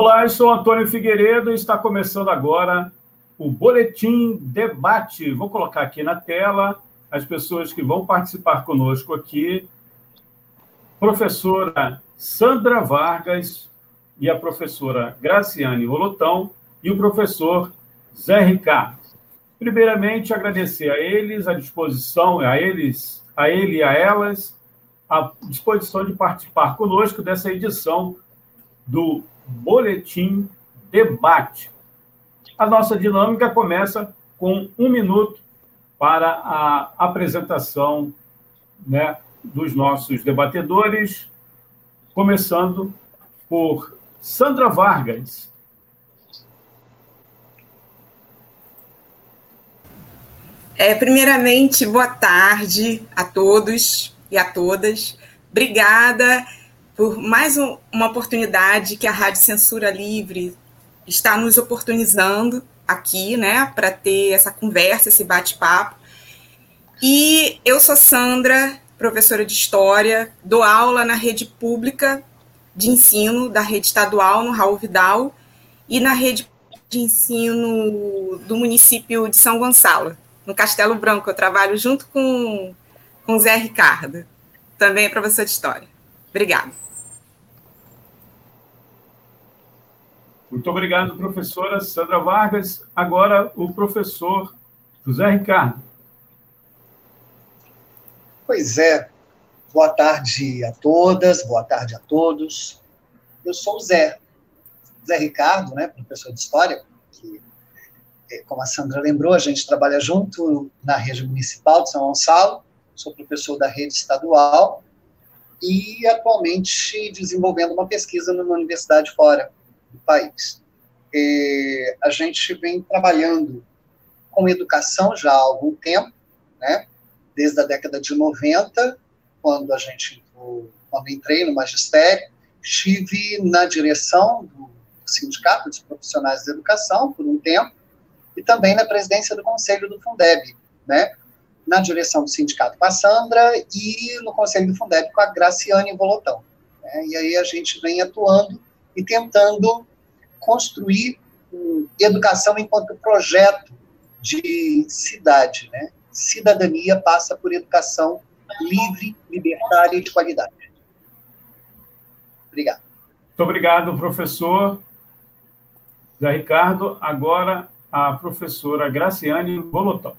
Olá, eu sou Antônio Figueiredo e está começando agora o Boletim Debate. Vou colocar aqui na tela as pessoas que vão participar conosco aqui. Professora Sandra Vargas e a professora Graciane Rolotão e o professor Zé Ricardo. Primeiramente, agradecer a eles a disposição, a eles, a ele e a elas, a disposição de participar conosco dessa edição do Boletim Debate. A nossa dinâmica começa com um minuto para a apresentação né, dos nossos debatedores, começando por Sandra Vargas. É, primeiramente, boa tarde a todos e a todas. Obrigada por mais um, uma oportunidade que a Rádio Censura Livre está nos oportunizando aqui, né, para ter essa conversa, esse bate-papo. E eu sou Sandra, professora de História, dou aula na rede pública de ensino da rede estadual no Raul Vidal e na rede de ensino do município de São Gonçalo, no Castelo Branco. Eu trabalho junto com, com Zé Ricardo, também é professor de História. Obrigada. Muito obrigado, professora Sandra Vargas. Agora, o professor José Ricardo. Pois é. Boa tarde a todas, boa tarde a todos. Eu sou o Zé, Zé Ricardo, né, professor de História, que, é, como a Sandra lembrou, a gente trabalha junto na rede municipal de São Gonçalo, sou professor da rede estadual e atualmente desenvolvendo uma pesquisa numa universidade fora, do país. A gente vem trabalhando com educação já há algum tempo, né? desde a década de 90, quando a gente quando entrei no magistério, estive na direção do Sindicato dos Profissionais de Educação por um tempo e também na presidência do Conselho do Fundeb, né? na direção do sindicato com a Sandra e no Conselho do Fundeb com a Graciane Volotão. Né? E aí a gente vem atuando e tentando construir um, educação enquanto projeto de cidade, né? Cidadania passa por educação livre, libertária e de qualidade. Obrigado. Muito obrigado, professor Zé Ricardo. Agora, a professora Graciane Volotão.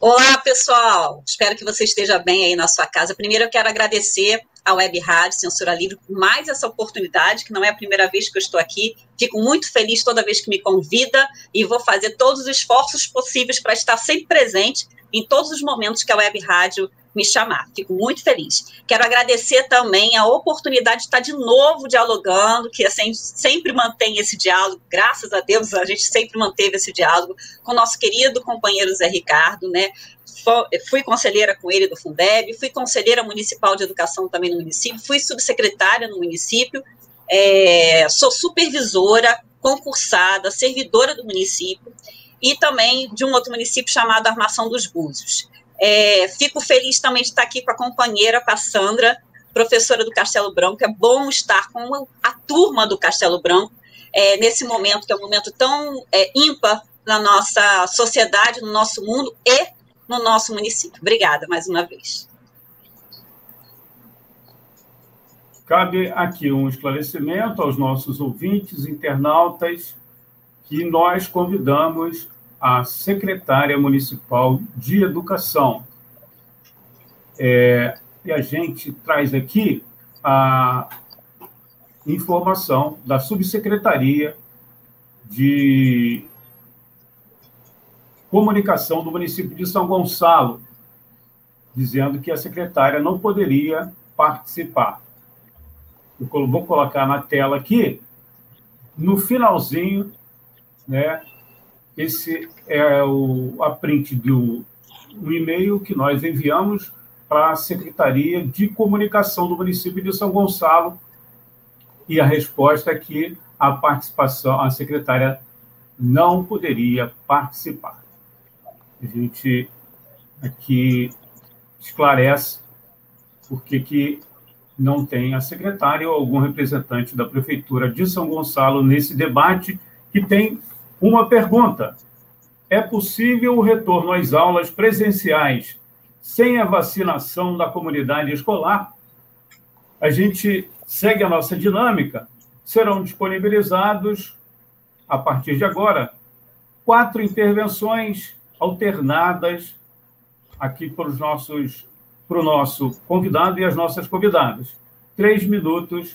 Olá, pessoal. Espero que você esteja bem aí na sua casa. Primeiro, eu quero agradecer à Web Rádio Censura Livre por mais essa oportunidade, que não é a primeira vez que eu estou aqui. Fico muito feliz toda vez que me convida e vou fazer todos os esforços possíveis para estar sempre presente em todos os momentos que a Web Rádio me chamar. Fico muito feliz. Quero agradecer também a oportunidade de estar de novo dialogando, que assim, sempre mantém esse diálogo, graças a Deus a gente sempre manteve esse diálogo com o nosso querido companheiro Zé Ricardo, né? Fui conselheira com ele do Fundeb, fui conselheira municipal de educação também no município, fui subsecretária no município, é, sou supervisora, concursada, servidora do município e também de um outro município chamado Armação dos Búzios. É, fico feliz também de estar aqui com a companheira, com a Sandra, professora do Castelo Branco. É bom estar com a turma do Castelo Branco é, nesse momento, que é um momento tão é, ímpar na nossa sociedade, no nosso mundo e no nosso município. Obrigada mais uma vez. Cabe aqui um esclarecimento aos nossos ouvintes, internautas, que nós convidamos a secretária municipal de educação. É, e a gente traz aqui a informação da subsecretaria de comunicação do município de São Gonçalo, dizendo que a secretária não poderia participar. Eu vou colocar na tela aqui, no finalzinho, né, esse é o, a print do o e-mail que nós enviamos para a Secretaria de Comunicação do município de São Gonçalo e a resposta é que a participação, a secretária não poderia participar. A gente aqui esclarece porque que não tem a secretária ou algum representante da Prefeitura de São Gonçalo nesse debate, que tem uma pergunta. É possível o retorno às aulas presenciais sem a vacinação da comunidade escolar? A gente segue a nossa dinâmica. Serão disponibilizados, a partir de agora, quatro intervenções alternadas aqui para os nossos para o nosso convidado e as nossas convidadas. Três minutos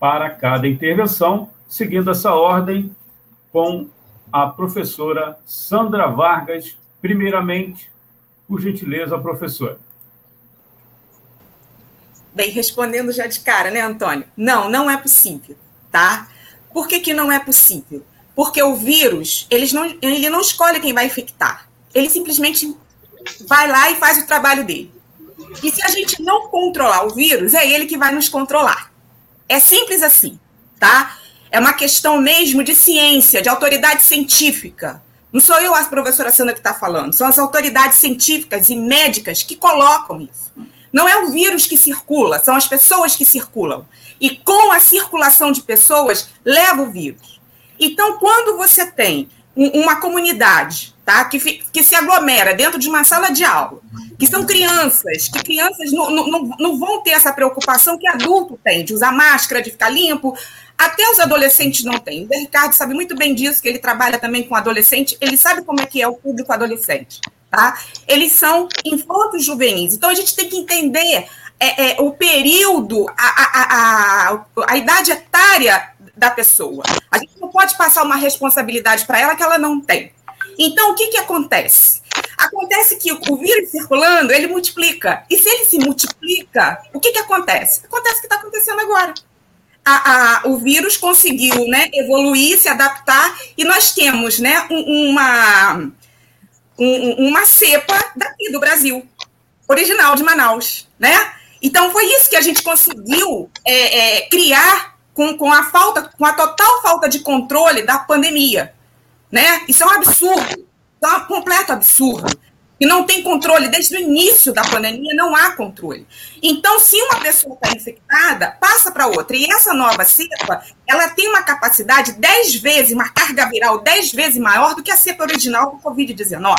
para cada intervenção, seguindo essa ordem com a professora Sandra Vargas, primeiramente, por gentileza, professora. Bem, respondendo já de cara, né, Antônio? Não, não é possível, tá? Por que, que não é possível? Porque o vírus, eles não, ele não escolhe quem vai infectar. Ele simplesmente vai lá e faz o trabalho dele. E se a gente não controlar o vírus, é ele que vai nos controlar. É simples assim, tá? É uma questão mesmo de ciência, de autoridade científica. Não sou eu, a professora Sandra, que está falando, são as autoridades científicas e médicas que colocam isso. Não é o vírus que circula, são as pessoas que circulam. E com a circulação de pessoas, leva o vírus. Então, quando você tem uma comunidade tá? que, que se aglomera dentro de uma sala de aula, que são crianças, que crianças não, não, não vão ter essa preocupação que adulto tem, de usar máscara, de ficar limpo, até os adolescentes não têm. O Ricardo sabe muito bem disso, que ele trabalha também com adolescente, ele sabe como é que é o público adolescente. Tá? Eles são infantos juvenis. Então a gente tem que entender é, é, o período, a, a, a, a, idade etária da pessoa. A gente não pode passar uma responsabilidade para ela que ela não tem. Então, o que, que acontece? Acontece que o vírus circulando, ele multiplica. E se ele se multiplica, o que, que acontece? Acontece o que está acontecendo agora. A, a, o vírus conseguiu né, evoluir, se adaptar, e nós temos né, uma, um, uma cepa daqui do Brasil, original de Manaus. Né? Então, foi isso que a gente conseguiu é, é, criar com, com a falta, com a total falta de controle da pandemia. Né? Isso é um absurdo, é um completo absurdo. E não tem controle, desde o início da pandemia não há controle. Então, se uma pessoa está infectada, passa para outra. E essa nova cepa, ela tem uma capacidade 10 vezes, uma carga viral 10 vezes maior do que a cepa original do Covid-19.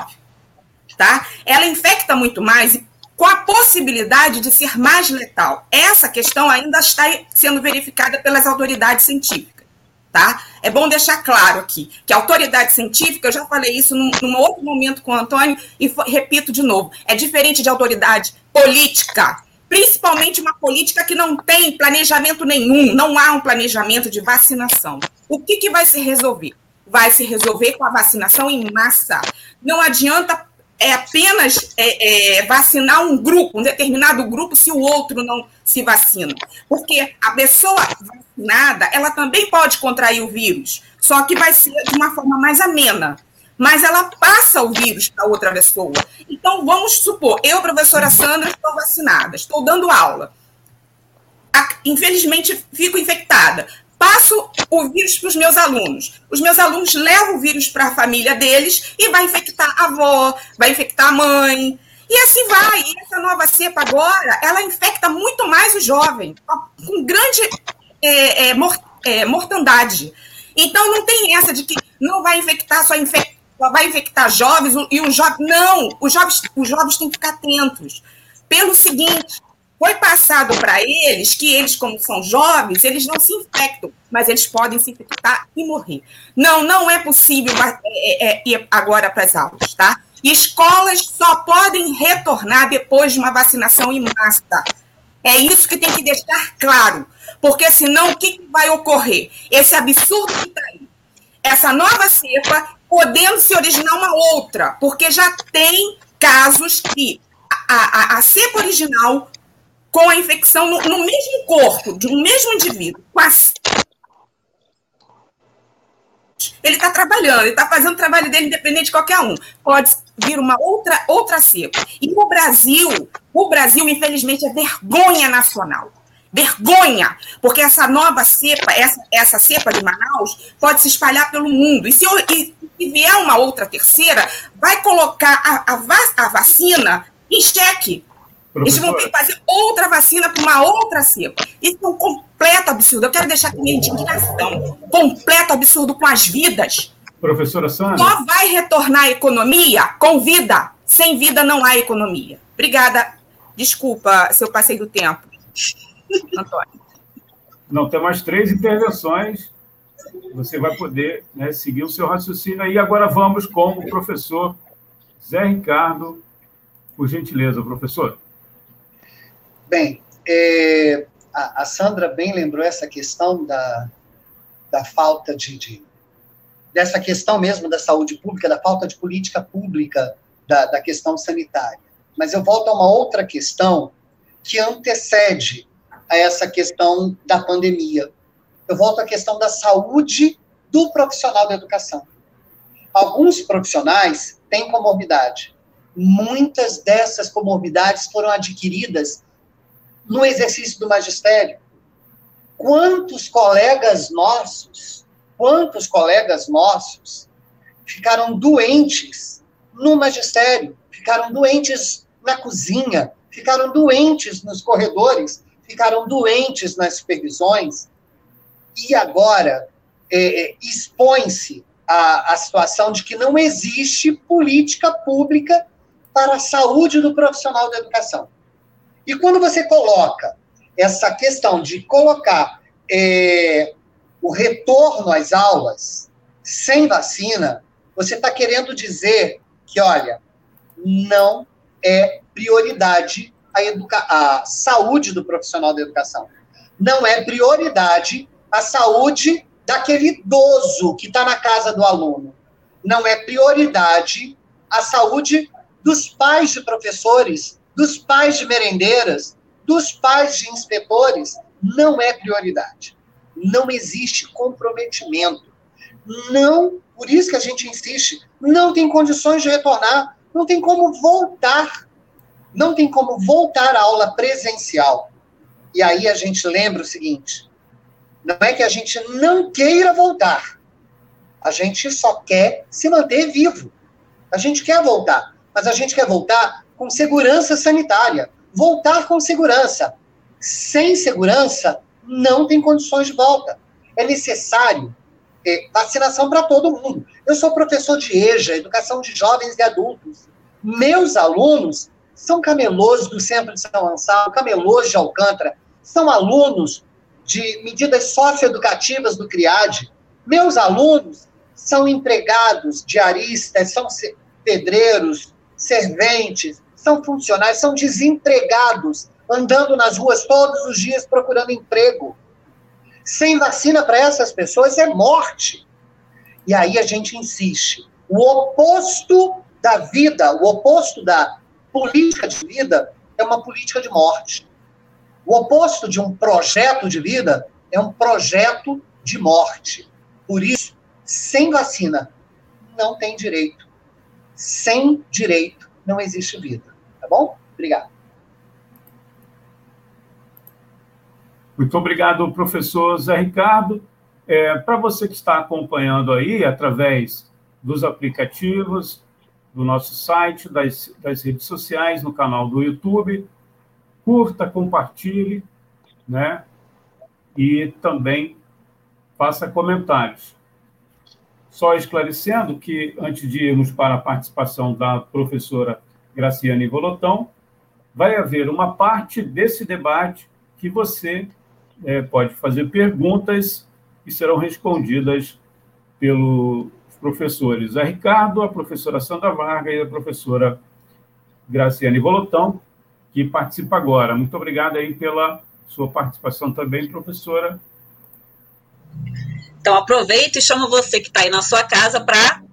Tá? Ela infecta muito mais e com a possibilidade de ser mais letal. Essa questão ainda está sendo verificada pelas autoridades científicas tá? É bom deixar claro aqui que a autoridade científica, eu já falei isso num, num outro momento com o Antônio e repito de novo, é diferente de autoridade política, principalmente uma política que não tem planejamento nenhum, não há um planejamento de vacinação. O que, que vai se resolver? Vai se resolver com a vacinação em massa. Não adianta é apenas é, é, vacinar um grupo, um determinado grupo, se o outro não se vacina. Porque a pessoa vacinada, ela também pode contrair o vírus, só que vai ser de uma forma mais amena. Mas ela passa o vírus para outra pessoa. Então, vamos supor, eu, professora Sandra, estou vacinada, estou dando aula. Infelizmente, fico infectada passo o vírus para os meus alunos. Os meus alunos levam o vírus para a família deles e vai infectar a avó, vai infectar a mãe. E assim vai. E essa nova cepa agora, ela infecta muito mais o jovem, com grande é, é, é, mortandade. Então não tem essa de que não vai infectar só, infec só vai infectar jovens e os jovens. Não, os jovens, os jovens têm que ficar atentos. Pelo seguinte, foi passado para eles que eles, como são jovens, eles não se infectam, mas eles podem se infectar e morrer. Não, não é possível é, é, é, ir agora para as aulas, tá? Escolas só podem retornar depois de uma vacinação em massa. É isso que tem que deixar claro, porque senão o que vai ocorrer? Esse absurdo que está aí. Essa nova cepa podendo se originar uma outra, porque já tem casos que a, a, a cepa original com a infecção no, no mesmo corpo, de um mesmo indivíduo, quase. Ele está trabalhando, ele está fazendo o trabalho dele independente de qualquer um. Pode vir uma outra, outra cepa. E o Brasil, o Brasil, infelizmente, é vergonha nacional. Vergonha! Porque essa nova cepa, essa, essa cepa de Manaus, pode se espalhar pelo mundo. E se, e, se vier uma outra terceira, vai colocar a, a, a vacina em xeque Eles vão ter que fazer outra vacina para uma outra cepa. Isso é um completo absurdo. Eu quero deixar aqui minha indignação. Completo absurdo com as vidas. Professora Sandra. Só vai retornar a economia com vida. Sem vida não há economia. Obrigada. Desculpa se eu passei do tempo. Antônio. Não, tem mais três intervenções. Você vai poder né, seguir o seu raciocínio aí. Agora vamos com o professor Zé Ricardo. Por gentileza, professor. Bem, é, a, a, Sandra bem lembrou essa questão da, da falta de, de, dessa questão mesmo da saúde pública, da falta de política pública da, da questão sanitária. Mas eu volto a uma outra questão que antecede a essa questão da pandemia. Eu volto à questão da saúde do profissional da educação. Alguns profissionais têm comorbidade. Muitas dessas comorbidades foram adquiridas no exercício do magistério. Quantos colegas nossos, quantos colegas nossos ficaram doentes no magistério, ficaram doentes na cozinha, ficaram doentes nos corredores, ficaram doentes nas supervisões, e agora é, é, expõe-se a situação de que não existe política pública para a saúde do profissional da educação. E quando você coloca essa questão de colocar é, o retorno às aulas sem vacina, você está querendo dizer que, olha, não é prioridade a, educa a saúde do profissional da educação. Não é prioridade a saúde daquele idoso que está na casa do aluno. Não é prioridade a saúde dos pais de professores dos pais de merendeiras, dos pais de inspetores, não é prioridade. Não existe comprometimento. Não, por isso que a gente insiste, não tem condições de retornar, não tem como voltar. Não tem como voltar à aula presencial. E aí a gente lembra o seguinte: não é que a gente não queira voltar. A gente só quer se manter vivo. A gente quer voltar, mas a gente quer voltar com segurança sanitária. Voltar com segurança. Sem segurança, não tem condições de volta. É necessário é, vacinação para todo mundo. Eu sou professor de EJA, Educação de Jovens e Adultos. Meus alunos são camelôs do Centro de São Gonçalo, camelôs de Alcântara, são alunos de medidas socioeducativas do CRIAD. Meus alunos são empregados, diaristas, são pedreiros, serventes, são funcionários, são desempregados, andando nas ruas todos os dias procurando emprego. Sem vacina para essas pessoas é morte. E aí a gente insiste. O oposto da vida, o oposto da política de vida é uma política de morte. O oposto de um projeto de vida é um projeto de morte. Por isso, sem vacina, não tem direito. Sem direito, não existe vida. Tá bom? Obrigado. Muito obrigado, professor Zé Ricardo. É, Para você que está acompanhando aí, através dos aplicativos, do nosso site, das, das redes sociais, no canal do YouTube, curta, compartilhe, né? E também faça comentários. Só esclarecendo que, antes de irmos para a participação da professora Graciane Volotão, vai haver uma parte desse debate que você é, pode fazer perguntas e serão respondidas pelos professores a Ricardo, a professora Sandra Varga e a professora Graciane Volotão, que participa agora. Muito obrigado aí pela sua participação também, professora. Então, aproveito e chamo você que está aí na sua casa para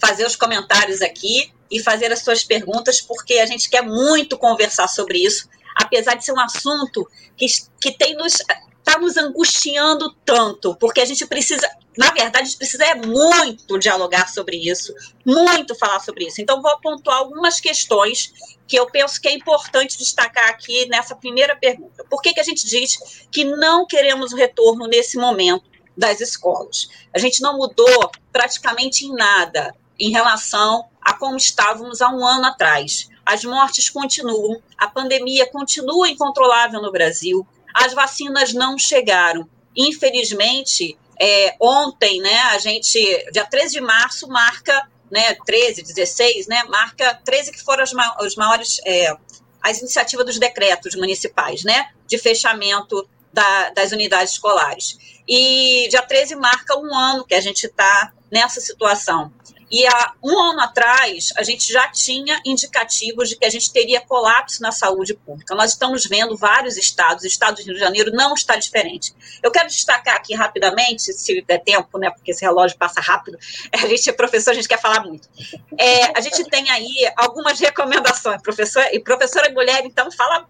fazer os comentários aqui e fazer as suas perguntas, porque a gente quer muito conversar sobre isso, apesar de ser um assunto que, que tem nos está nos angustiando tanto, porque a gente precisa, na verdade, a gente precisa é muito dialogar sobre isso, muito falar sobre isso. Então, vou pontuar algumas questões que eu penso que é importante destacar aqui nessa primeira pergunta. Por que, que a gente diz que não queremos o retorno nesse momento das escolas? A gente não mudou praticamente em nada em relação a como estávamos há um ano atrás. As mortes continuam, a pandemia continua incontrolável no Brasil, as vacinas não chegaram. Infelizmente, é, ontem, né, a gente, dia 13 de março, marca, né, 13, 16, né, marca 13 que foram as, ma os maiores, é, as iniciativas dos decretos municipais, né, de fechamento da, das unidades escolares. E dia 13 marca um ano que a gente está nessa situação. E há um ano atrás, a gente já tinha indicativos de que a gente teria colapso na saúde pública. Nós estamos vendo vários estados, o estado do Rio de Janeiro não está diferente. Eu quero destacar aqui rapidamente, se der tempo, né, porque esse relógio passa rápido, a gente é professor, a gente quer falar muito. É, a gente tem aí algumas recomendações, professor, e professora mulher, então, fala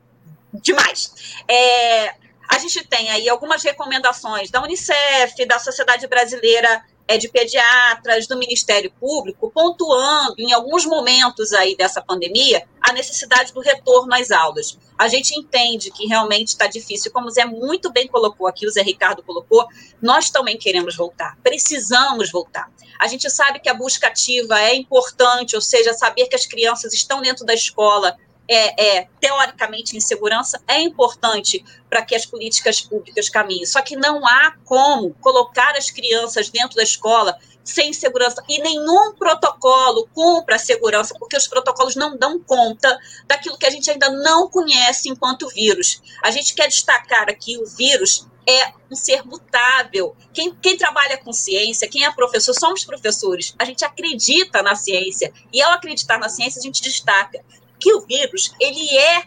demais. É, a gente tem aí algumas recomendações da Unicef, da Sociedade Brasileira é, de pediatras, do Ministério Público, pontuando em alguns momentos aí dessa pandemia a necessidade do retorno às aulas. A gente entende que realmente está difícil, como o Zé muito bem colocou aqui, o Zé Ricardo colocou, nós também queremos voltar, precisamos voltar. A gente sabe que a busca ativa é importante, ou seja, saber que as crianças estão dentro da escola é, é, teoricamente em segurança é importante para que as políticas públicas caminhem. Só que não há como colocar as crianças dentro da escola sem segurança e nenhum protocolo cumpra a segurança, porque os protocolos não dão conta daquilo que a gente ainda não conhece enquanto vírus. A gente quer destacar aqui o vírus é um ser mutável. Quem, quem, trabalha com ciência, quem é professor, somos professores. A gente acredita na ciência. E ao acreditar na ciência, a gente destaca que o vírus ele é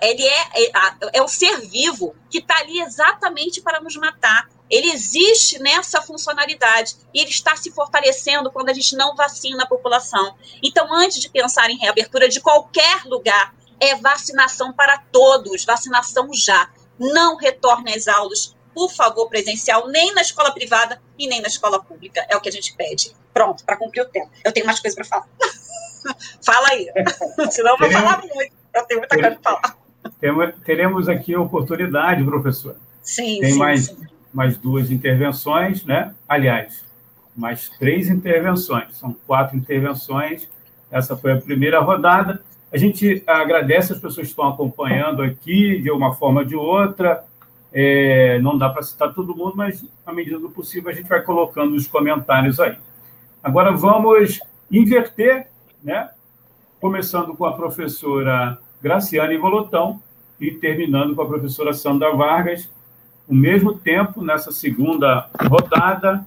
ele é, é, é um ser vivo que está ali exatamente para nos matar. Ele existe nessa funcionalidade e ele está se fortalecendo quando a gente não vacina a população. Então, antes de pensar em reabertura de qualquer lugar, é vacinação para todos, vacinação já. Não retorne às aulas, por favor, presencial, nem na escola privada e nem na escola pública. É o que a gente pede. Pronto, para cumprir o tempo. Eu tenho mais coisas para falar. Fala aí. Senão eu vou falar muito. Eu tenho muita coisa para falar. Teremos aqui a oportunidade, professor. Sim, Tem sim, mais, sim. mais duas intervenções, né? Aliás, mais três intervenções. São quatro intervenções. Essa foi a primeira rodada. A gente agradece as pessoas que estão acompanhando aqui, de uma forma ou de outra. É, não dá para citar todo mundo, mas, à medida do possível, a gente vai colocando os comentários aí. Agora, vamos inverter né? começando com a professora Graciane Volotão e terminando com a professora Sandra Vargas, o mesmo tempo, nessa segunda rodada,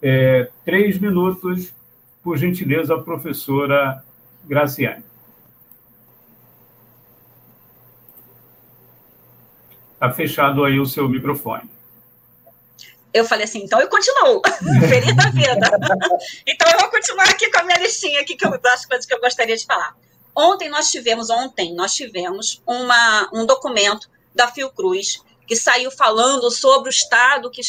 é, três minutos, por gentileza, a professora Graciane. Está fechado aí o seu microfone eu falei assim, então eu continuo, feliz da vida. então eu vou continuar aqui com a minha listinha aqui que eu, das coisas que eu gostaria de falar. Ontem nós tivemos, ontem nós tivemos uma, um documento da Fiocruz que saiu falando sobre o estado que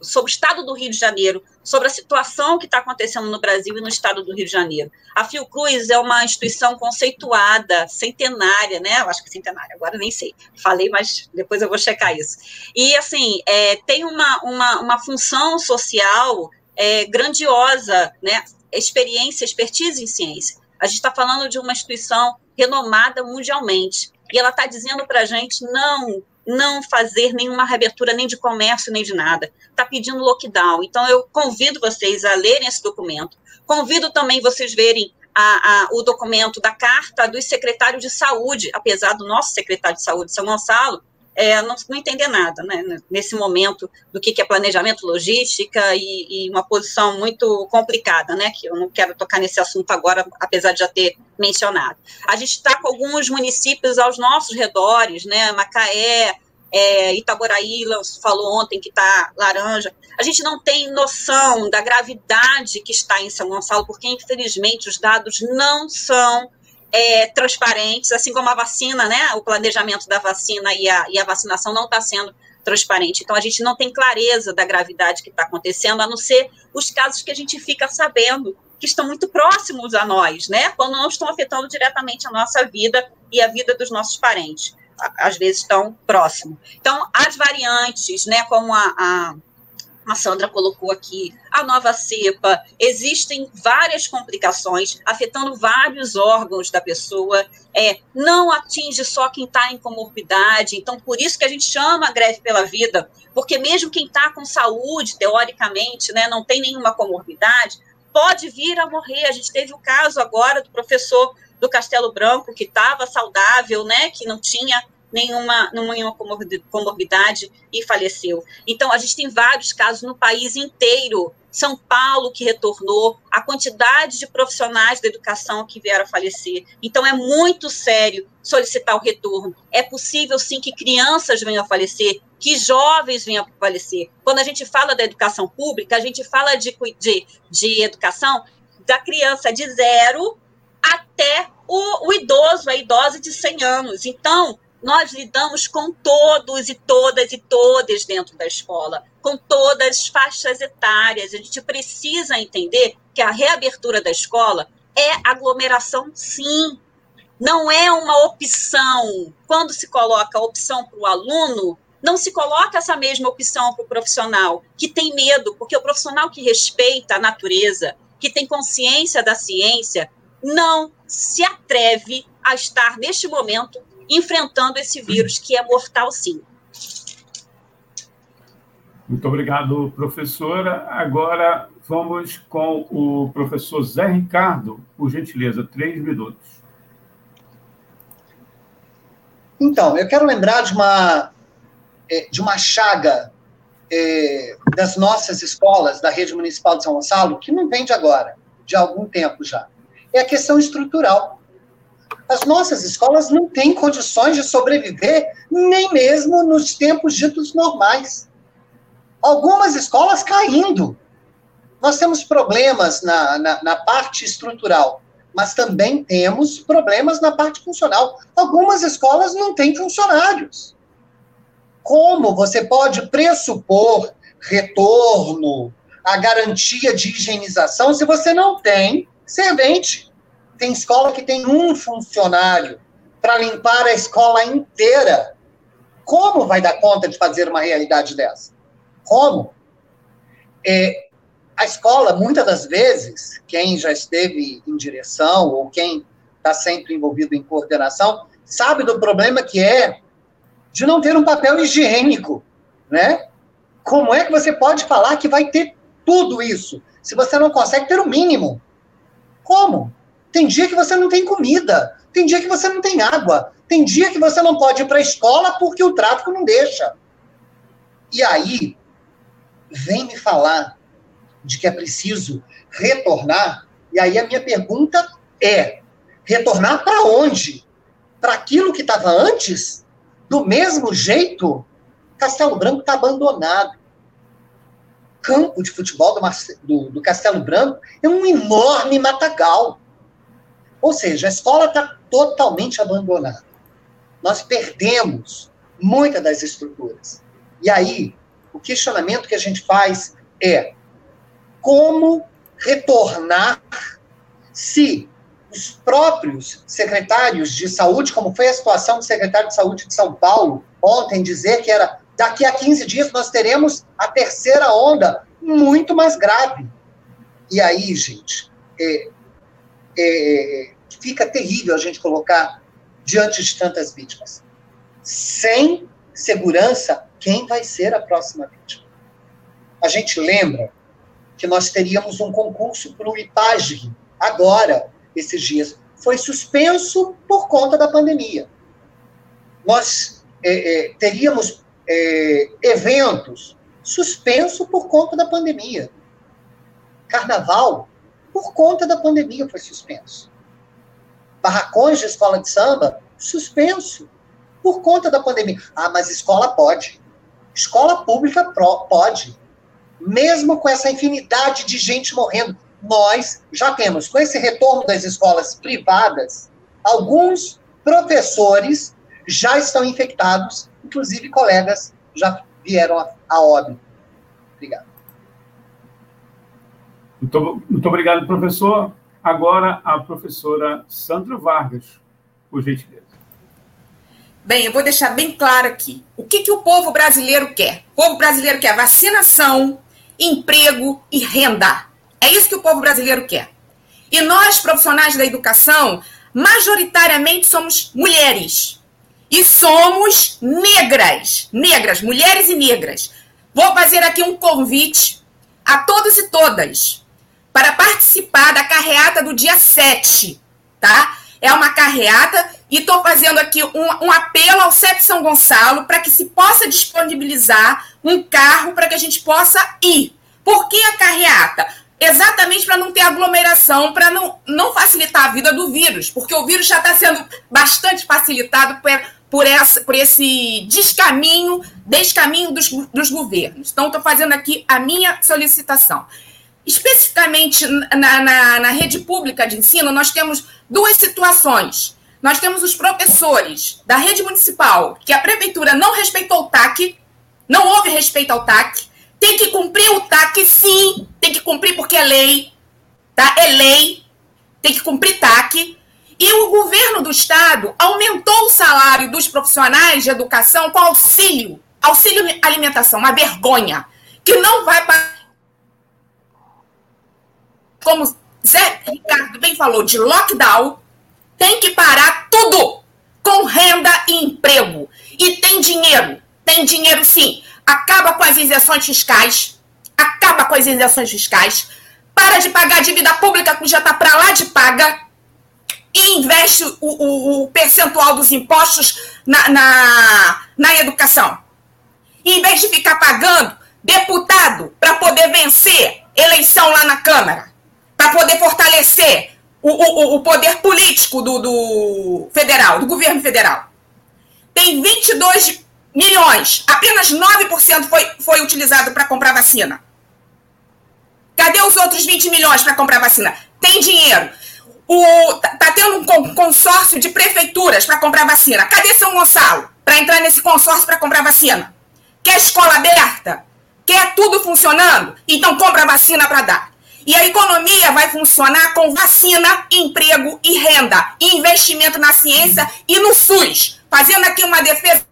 sobre o estado do Rio de Janeiro, sobre a situação que está acontecendo no Brasil e no estado do Rio de Janeiro. A Fiocruz é uma instituição conceituada, centenária, né? Eu acho que centenária, agora nem sei. Falei, mas depois eu vou checar isso. E, assim, é, tem uma, uma, uma função social é, grandiosa, né? Experiência, expertise em ciência. A gente está falando de uma instituição renomada mundialmente. E ela está dizendo para a gente: não, não fazer nenhuma reabertura nem de comércio nem de nada. Está pedindo lockdown. Então, eu convido vocês a lerem esse documento. Convido também vocês verem a, a, o documento da carta dos secretários de saúde, apesar do nosso secretário de saúde, São Gonçalo, é, não, não, entender nada, né, nesse momento do que, que é planejamento, logística e, e, uma posição muito complicada, né, que eu não quero tocar nesse assunto agora, apesar de já ter mencionado. A gente está com alguns municípios aos nossos redores, né, Macaé, é, Itaboraí falou ontem que está laranja. A gente não tem noção da gravidade que está em São Gonçalo, porque infelizmente os dados não são é, transparentes, assim como a vacina, né? O planejamento da vacina e a, e a vacinação não está sendo transparente. Então, a gente não tem clareza da gravidade que está acontecendo, a não ser os casos que a gente fica sabendo que estão muito próximos a nós, né? Quando não estão afetando diretamente a nossa vida e a vida dos nossos parentes. Às vezes estão próximos. Então, as variantes, né, como a, a a Sandra colocou aqui, a nova cepa, existem várias complicações afetando vários órgãos da pessoa, é, não atinge só quem está em comorbidade, então por isso que a gente chama a greve pela vida, porque mesmo quem está com saúde, teoricamente, né, não tem nenhuma comorbidade, pode vir a morrer. A gente teve o caso agora do professor do Castelo Branco, que estava saudável, né, que não tinha nenhuma, nenhuma comorbidade e faleceu. Então, a gente tem vários casos no país inteiro. São Paulo que retornou, a quantidade de profissionais da educação que vieram a falecer. Então, é muito sério solicitar o retorno. É possível, sim, que crianças venham a falecer, que jovens venham a falecer. Quando a gente fala da educação pública, a gente fala de, de, de educação da criança de zero até o, o idoso, a idosa de 100 anos. Então, nós lidamos com todos e todas e todas dentro da escola, com todas as faixas etárias. A gente precisa entender que a reabertura da escola é aglomeração, sim. Não é uma opção. Quando se coloca a opção para o aluno, não se coloca essa mesma opção para o profissional, que tem medo, porque o profissional que respeita a natureza, que tem consciência da ciência, não se atreve a estar neste momento enfrentando esse vírus que é mortal, sim. Muito obrigado, professora. Agora vamos com o professor Zé Ricardo, por gentileza, três minutos. Então, eu quero lembrar de uma, é, de uma chaga é, das nossas escolas, da rede municipal de São Gonçalo, que não vem de agora, de algum tempo já. É a questão estrutural. As nossas escolas não têm condições de sobreviver, nem mesmo nos tempos ditos normais. Algumas escolas caindo. Nós temos problemas na, na, na parte estrutural, mas também temos problemas na parte funcional. Algumas escolas não têm funcionários. Como você pode pressupor retorno, a garantia de higienização, se você não tem servente? Tem escola que tem um funcionário para limpar a escola inteira. Como vai dar conta de fazer uma realidade dessa? Como? É, a escola, muitas das vezes, quem já esteve em direção ou quem está sempre envolvido em coordenação, sabe do problema que é de não ter um papel higiênico, né? Como é que você pode falar que vai ter tudo isso se você não consegue ter o mínimo? Como? Tem dia que você não tem comida, tem dia que você não tem água, tem dia que você não pode ir para a escola porque o tráfico não deixa. E aí, vem me falar de que é preciso retornar, e aí a minha pergunta é: retornar para onde? Para aquilo que estava antes? Do mesmo jeito? Castelo Branco está abandonado. Campo de futebol do, do, do Castelo Branco é um enorme matagal. Ou seja, a escola está totalmente abandonada. Nós perdemos muitas das estruturas. E aí, o questionamento que a gente faz é como retornar se os próprios secretários de saúde, como foi a situação do secretário de saúde de São Paulo ontem, dizer que era daqui a 15 dias nós teremos a terceira onda muito mais grave. E aí, gente, é, é, fica terrível a gente colocar diante de tantas vítimas. Sem segurança, quem vai ser a próxima vítima? A gente lembra que nós teríamos um concurso para o IPAGRE, agora, esses dias. Foi suspenso por conta da pandemia. Nós é, é, teríamos é, eventos suspenso por conta da pandemia. Carnaval por conta da pandemia foi suspenso. Barracões de escola de samba, suspenso, por conta da pandemia. Ah, mas escola pode. Escola pública pode. Mesmo com essa infinidade de gente morrendo, nós já temos, com esse retorno das escolas privadas, alguns professores já estão infectados, inclusive colegas já vieram a, a óbito. Obrigado. Muito, muito obrigado, professor. Agora, a professora Sandra Vargas, por gentileza. Bem, eu vou deixar bem claro aqui. O que, que o povo brasileiro quer? O povo brasileiro quer vacinação, emprego e renda. É isso que o povo brasileiro quer. E nós, profissionais da educação, majoritariamente somos mulheres. E somos negras. Negras, mulheres e negras. Vou fazer aqui um convite a todos e todas para participar da carreata do dia 7, tá? É uma carreata e estou fazendo aqui um, um, apelo ao CEP São Gonçalo para que se possa disponibilizar um carro para que a gente possa ir. Por que a carreata? Exatamente para não ter aglomeração, para não, não facilitar a vida do vírus, porque o vírus já está sendo bastante facilitado por, por, essa, por esse descaminho, descaminho dos, dos governos. Então, estou fazendo aqui a minha solicitação. Especificamente na, na, na rede pública de ensino, nós temos duas situações. Nós temos os professores da rede municipal, que a prefeitura não respeitou o TAC, não houve respeito ao TAC, tem que cumprir o TAC, sim, tem que cumprir porque é lei, tá? É lei, tem que cumprir TAC. E o governo do estado aumentou o salário dos profissionais de educação com auxílio, auxílio alimentação, uma vergonha, que não vai para como Zé Ricardo bem falou, de lockdown, tem que parar tudo com renda e emprego. E tem dinheiro, tem dinheiro sim. Acaba com as isenções fiscais, acaba com as isenções fiscais, para de pagar a dívida pública que já está para lá de paga e investe o, o, o percentual dos impostos na, na, na educação. em vez de ficar pagando deputado para poder vencer eleição lá na Câmara, para poder fortalecer o, o, o poder político do, do federal, do governo federal. Tem 22 milhões, apenas 9% foi, foi utilizado para comprar vacina. Cadê os outros 20 milhões para comprar vacina? Tem dinheiro. O, tá, tá tendo um consórcio de prefeituras para comprar vacina. Cadê São Gonçalo para entrar nesse consórcio para comprar vacina? Quer escola aberta? Quer tudo funcionando? Então compra vacina para dar. E a economia vai funcionar com vacina, emprego e renda, investimento na ciência e no SUS. Fazendo aqui uma defesa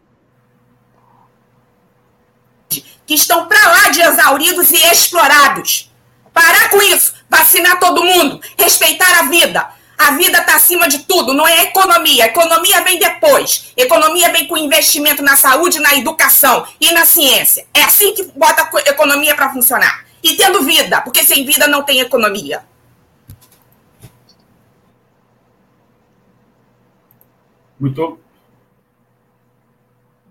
que estão para lá de exauridos e explorados. Parar com isso, vacinar todo mundo, respeitar a vida. A vida está acima de tudo, não é a economia. A economia vem depois. A economia vem com investimento na saúde, na educação e na ciência. É assim que bota a economia para funcionar e tendo vida, porque sem vida não tem economia. Muito,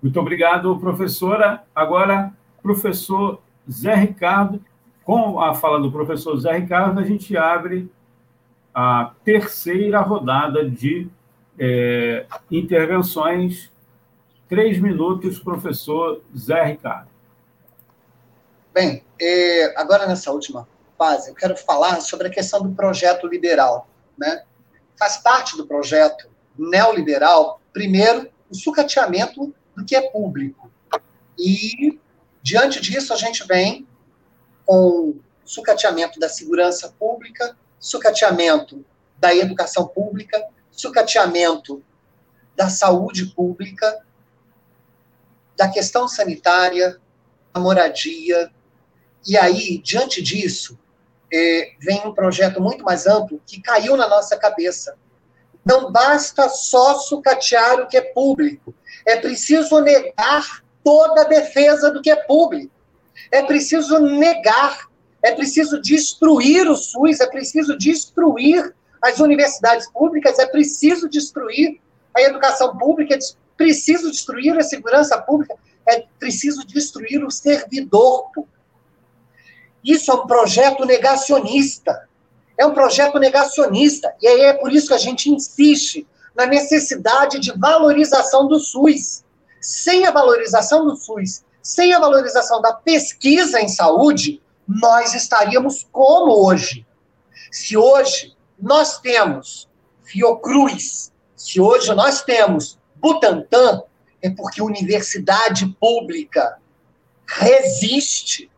muito obrigado, professora. Agora, professor Zé Ricardo. Com a fala do professor Zé Ricardo, a gente abre a terceira rodada de é, intervenções. Três minutos, professor Zé Ricardo. Bem, é, agora nessa última fase, eu quero falar sobre a questão do projeto liberal. Né? Faz parte do projeto neoliberal, primeiro, o sucateamento do que é público. E, diante disso, a gente vem com sucateamento da segurança pública, sucateamento da educação pública, sucateamento da saúde pública, da questão sanitária, da moradia, e aí, diante disso, é, vem um projeto muito mais amplo que caiu na nossa cabeça. Não basta só sucatear o que é público, é preciso negar toda a defesa do que é público. É preciso negar, é preciso destruir o SUS, é preciso destruir as universidades públicas, é preciso destruir a educação pública, é preciso destruir a segurança pública, é preciso destruir o servidor público. Isso é um projeto negacionista. É um projeto negacionista. E aí é por isso que a gente insiste na necessidade de valorização do SUS. Sem a valorização do SUS, sem a valorização da pesquisa em saúde, nós estaríamos como hoje. Se hoje nós temos Fiocruz, se hoje nós temos Butantan, é porque a universidade pública resiste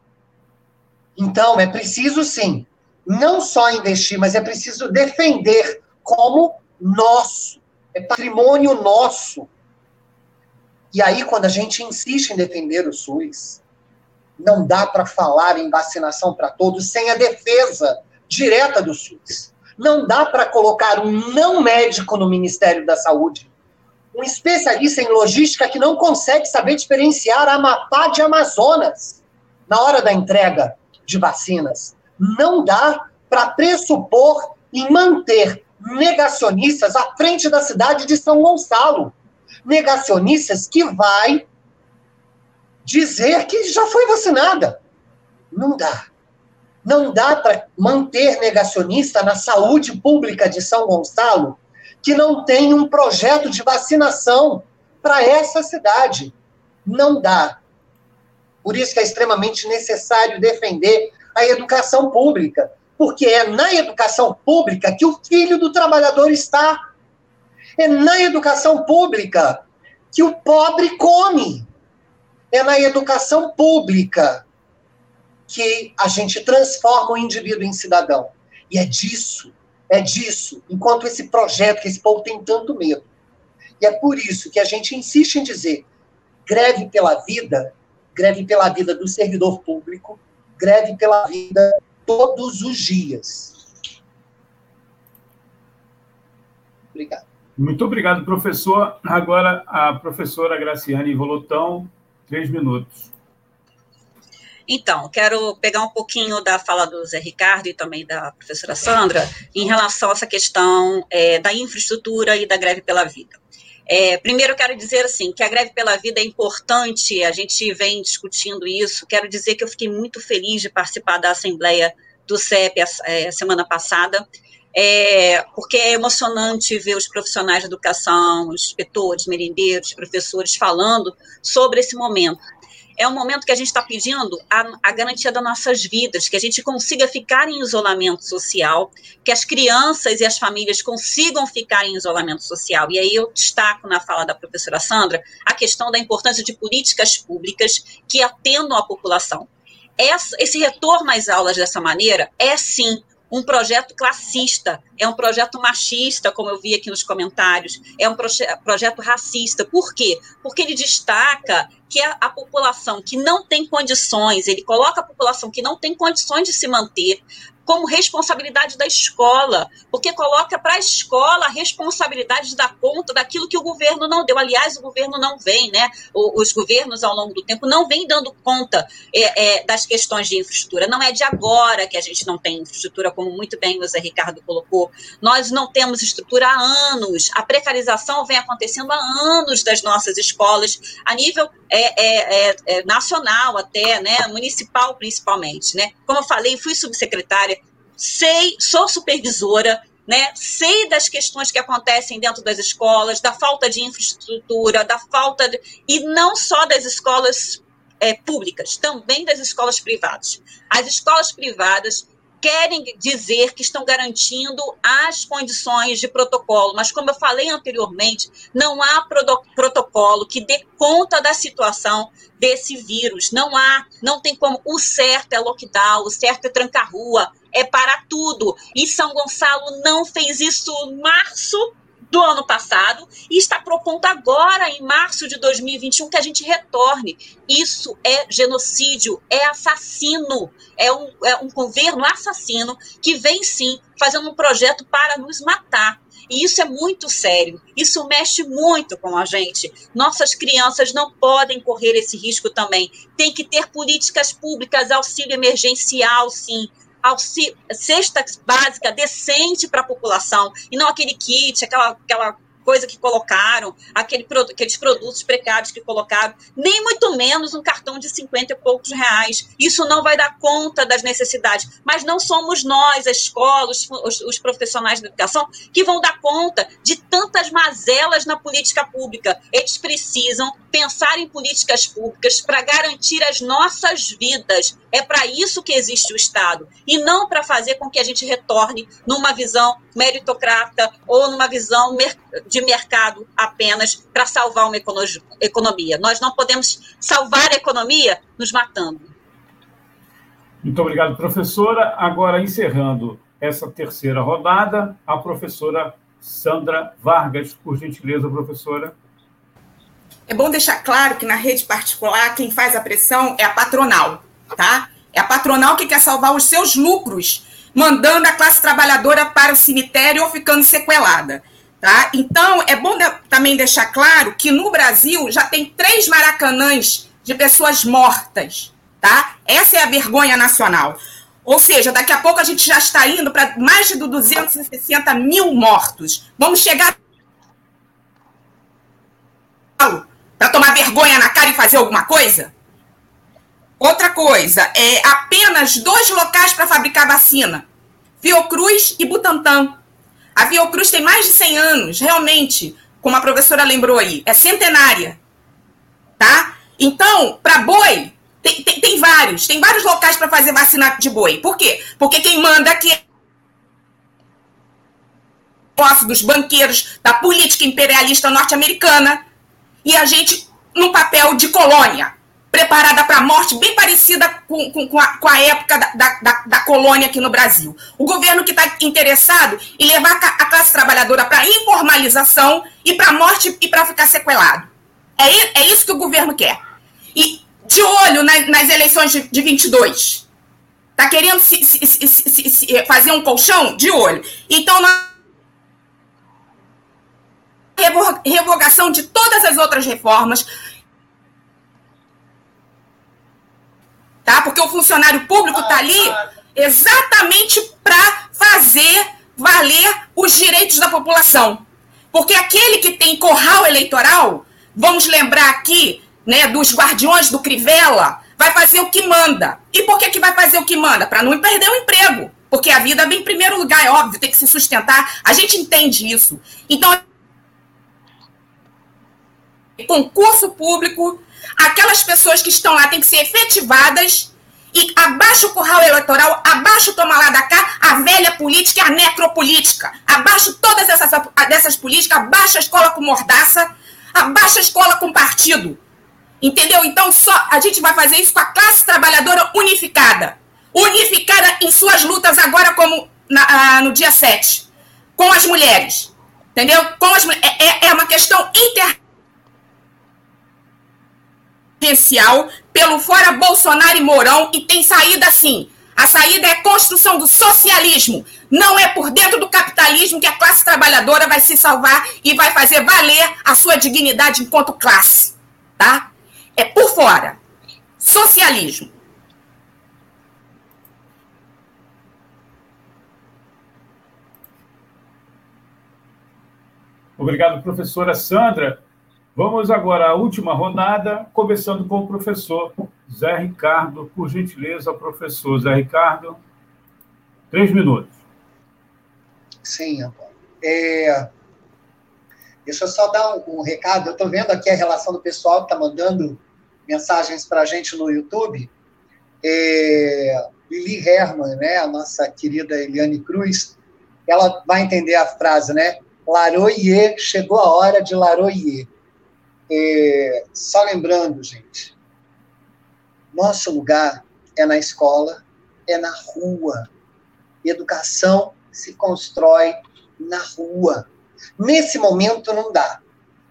então, é preciso, sim, não só investir, mas é preciso defender como nosso, é patrimônio nosso. E aí, quando a gente insiste em defender o SUS, Não dá para falar em vacinação para todos sem a defesa direta do SUS. Não dá para colocar um não médico no Ministério da Saúde, um especialista em logística que não consegue saber diferenciar Amapá de Amazonas na hora da entrega de vacinas. Não dá para pressupor e manter negacionistas à frente da cidade de São Gonçalo. Negacionistas que vai dizer que já foi vacinada. Não dá. Não dá para manter negacionista na saúde pública de São Gonçalo que não tem um projeto de vacinação para essa cidade. Não dá. Por isso que é extremamente necessário defender a educação pública, porque é na educação pública que o filho do trabalhador está. É na educação pública que o pobre come. É na educação pública que a gente transforma o indivíduo em cidadão. E é disso, é disso, enquanto esse projeto, que esse povo tem tanto medo. E é por isso que a gente insiste em dizer: greve pela vida, greve pela vida do servidor público, greve pela vida todos os dias. Obrigado. Muito obrigado, professor. Agora, a professora Graciane Volotão, Três minutos. Então, quero pegar um pouquinho da fala do Zé Ricardo e também da professora Sandra em relação a essa questão é, da infraestrutura e da greve pela vida. É, primeiro, quero dizer assim que a greve pela vida é importante, a gente vem discutindo isso. Quero dizer que eu fiquei muito feliz de participar da Assembleia do CEP a, é, semana passada, é, porque é emocionante ver os profissionais de educação, os inspetores, merendeiros, professores falando sobre esse momento. É um momento que a gente está pedindo a, a, garantia das nossas vidas, que a gente consiga ficar em isolamento social, que as crianças e as famílias consigam ficar em isolamento social. E aí eu destaco na fala da professora Sandra a questão da importância de políticas públicas que atendam a população. esse retorno às aulas dessa maneira é sim um projeto classista, é um projeto machista, como eu vi aqui nos comentários, é um proje projeto racista. Por quê? Porque ele destaca que a, a, população que não tem condições, ele coloca a população que não tem condições de se manter como responsabilidade da escola, porque coloca para a escola a responsabilidade de dar conta daquilo que o governo não deu. Aliás, o governo não vem, né? Os governos ao longo do tempo não vêm dando conta é, é, das questões de infraestrutura. Não é de agora que a gente não tem infraestrutura, como muito bem o Zé Ricardo colocou. Nós não temos estrutura há anos. A precarização vem acontecendo há anos das nossas escolas, a nível é, é, é, é nacional até, né? Municipal principalmente, né? Como eu falei, fui subsecretária sei, sou supervisora, né? Sei das questões que acontecem dentro das escolas, da falta de infraestrutura, da falta de, e não só das escolas é, públicas, também das escolas privadas. As escolas privadas querem dizer que estão garantindo as condições de protocolo, mas como eu falei anteriormente, não há protocolo que dê conta da situação desse vírus. Não há, não tem como. O certo é lockdown, o certo é trancar rua, é para tudo. E São Gonçalo não fez isso março do ano passado e está propondo agora, em março de 2021, que a gente retorne. Isso é genocídio, é assassino, é um, é um governo assassino que vem sim fazendo um projeto para nos matar. E isso é muito sério, isso mexe muito com a gente. Nossas crianças não podem correr esse risco também. Tem que ter políticas públicas, auxílio emergencial, sim, cesta básica decente para a população, e não aquele kit, aquela, aquela coisa que colocaram, aquele, aqueles produtos precários que colocaram, nem muito menos um cartão de 50 e poucos reais. Isso não vai dar conta das necessidades. Mas não somos nós, a escola, os, os, profissionais da educação, que vão dar conta de tantas mazelas na política pública. Eles precisam pensar em políticas públicas para garantir as nossas vidas. É para isso que existe o Estado. E não para fazer com que a gente retorne numa visão meritocrata ou numa visão de mercado apenas para salvar uma economia. Nós não podemos salvar a economia nos matando. Muito obrigado, professora. Agora, encerrando essa terceira rodada, a professora Sandra Vargas, por gentileza, professora. É bom deixar claro que na rede particular quem faz a pressão é a patronal. tá? É a patronal que quer salvar os seus lucros, mandando a classe trabalhadora para o cemitério ou ficando sequelada. Tá? Então, é bom de, também deixar claro que no Brasil já tem três maracanãs de pessoas mortas. Tá? Essa é a vergonha nacional. Ou seja, daqui a pouco a gente já está indo para mais de 260 mil mortos. Vamos chegar para tomar vergonha na cara e fazer alguma coisa? Outra coisa, é apenas dois locais para fabricar vacina: Fiocruz e Butantan. A Fiocruz tem mais de 100 anos, realmente, como a professora lembrou aí, é centenária. Tá? Então, para boi, tem, tem, tem, vários, tem vários locais para fazer vacina de boi. Por quê? Porque quem manda aqui é dos banqueiros, da política imperialista norte-americana, e a gente no papel de colônia, preparada para a morte, bem parecida com, com, com, a, com a, época da, da, da, colônia aqui no Brasil. O governo que está interessado em levar a classe trabalhadora para informalização e para morte e para ficar sequelado. É, é isso que o governo quer. E de olho nas, nas eleições de, de 22. Está querendo se, se, se, fazer um colchão? De olho. Então, nós revogação de todas as outras reformas. Tá? Porque o funcionário público está ali exatamente para fazer valer os direitos da população. Porque aquele que tem corral eleitoral, vamos lembrar aqui, né, dos guardiões do Crivella, vai fazer o que manda. E por que, que vai fazer o que manda? Para não perder o emprego. Porque a vida vem em primeiro lugar, é óbvio, tem que se sustentar. A gente entende isso. Então, concurso público, aquelas pessoas que estão lá têm que ser efetivadas e abaixo o curral eleitoral, abaixo o toma lá da cá, a velha política e a necropolítica. Abaixo todas essas dessas políticas, abaixo a escola com mordaça, abaixo a escola com partido. Entendeu? Então só a gente vai fazer isso com a classe trabalhadora unificada. Unificada em suas lutas agora como na, no dia 7. Com as mulheres. Entendeu? Com as, é, é, é uma questão inter pelo fora Bolsonaro e Mourão e tem saída sim. A saída é a construção do socialismo. Não é por dentro do capitalismo que a classe trabalhadora vai se salvar e vai fazer valer a sua dignidade enquanto classe, tá? É por fora. Socialismo. Obrigado, professora Sandra. Vamos agora à última rodada, começando com o professor Zé Ricardo. Por gentileza, professor Zé Ricardo, três minutos. Sim. É... Deixa eu só dar um, um recado. Eu estou vendo aqui a relação do pessoal que está mandando mensagens para a gente no YouTube. É... Lili Herman, né, a nossa querida Eliane Cruz, ela vai entender a frase, né? Laroie, chegou a hora de Laroie. É, só lembrando, gente, nosso lugar é na escola, é na rua. Educação se constrói na rua. Nesse momento não dá.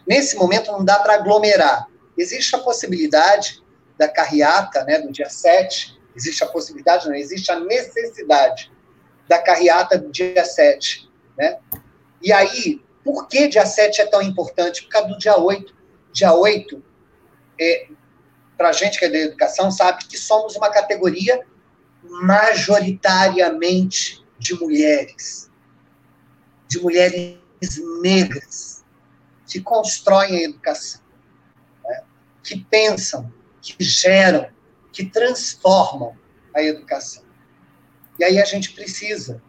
Nesse momento não dá para aglomerar. Existe a possibilidade da carreata, né, do dia 7, existe a possibilidade, não, existe a necessidade da carreata do dia 7, né? E aí, por que dia 7 é tão importante? Por causa do dia 8 dia 8, é, para a gente que é da educação, sabe que somos uma categoria majoritariamente de mulheres, de mulheres negras, que constroem a educação, né? que pensam, que geram, que transformam a educação. E aí a gente precisa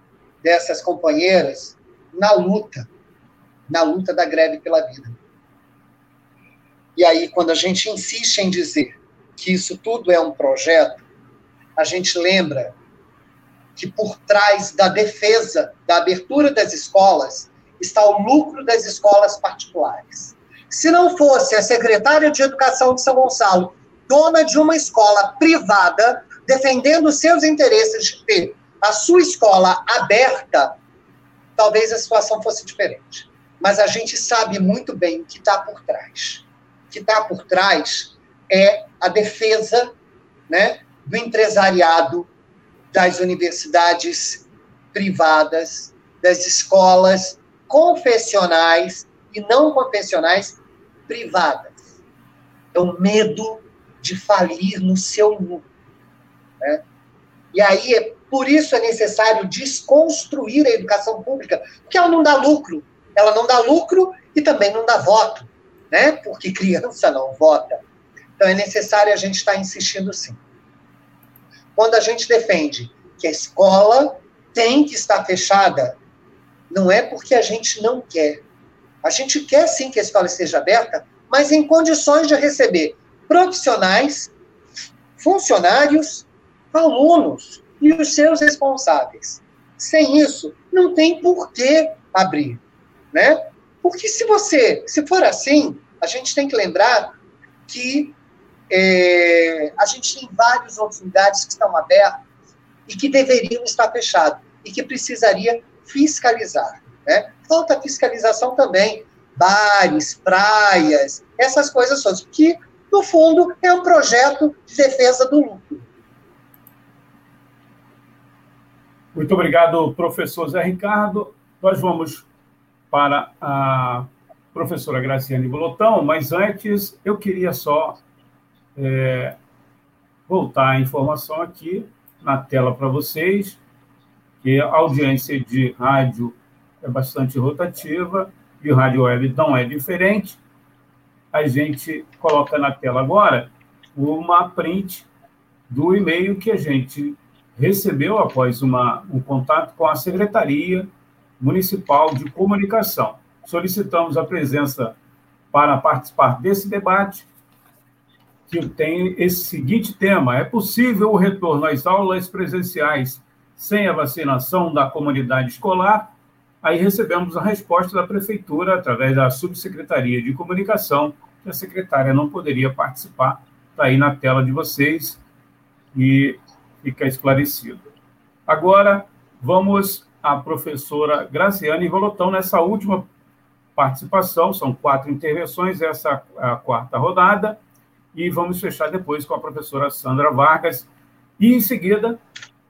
dessas companheiras na luta, na luta da greve pela vida. E aí, quando a gente insiste em dizer que isso tudo é um projeto, a gente lembra que por trás da defesa da abertura das escolas está o lucro das escolas particulares. Se não fosse a secretária de Educação de São Gonçalo, dona de uma escola privada, defendendo seus interesses de ter a sua escola aberta, talvez a situação fosse diferente. Mas a gente sabe muito bem o que está por trás que está por trás é a defesa né, do empresariado, das universidades privadas, das escolas confessionais e não confessionais privadas. É o medo de falir no seu lucro. Né? E aí, é, por isso é necessário desconstruir a educação pública, porque ela não dá lucro. Ela não dá lucro e também não dá voto, né? porque criança não vota. Então, é necessário a gente estar insistindo sim. Quando a gente defende que a escola tem que estar fechada, não é porque a gente não quer. A gente quer sim que a escola esteja aberta, mas em condições de receber profissionais, funcionários, alunos e os seus responsáveis. Sem isso, não tem por que abrir, né? Porque se você, se for assim, a gente tem que lembrar que é, a gente tem vários outros lugares que estão abertos e que deveriam estar fechados e que precisaria fiscalizar. Né? Falta fiscalização também, bares, praias, essas coisas todas, que, no fundo, é um projeto de defesa do lucro. Muito obrigado, professor Zé Ricardo. Nós vamos para a professora Graciane Bolotão, mas antes eu queria só é, voltar a informação aqui na tela para vocês, que a audiência de rádio é bastante rotativa, e rádio web não é diferente. A gente coloca na tela agora uma print do e-mail que a gente recebeu após uma, um contato com a Secretaria Municipal de Comunicação. Solicitamos a presença para participar desse debate que tem esse seguinte tema: é possível o retorno às aulas presenciais sem a vacinação da comunidade escolar? Aí recebemos a resposta da prefeitura através da subsecretaria de comunicação que a secretária não poderia participar. Está aí na tela de vocês e fica esclarecido. Agora vamos à professora Graciane Volotão nessa última participação. São quatro intervenções, essa é a quarta rodada e vamos fechar depois com a professora Sandra Vargas. E, em seguida,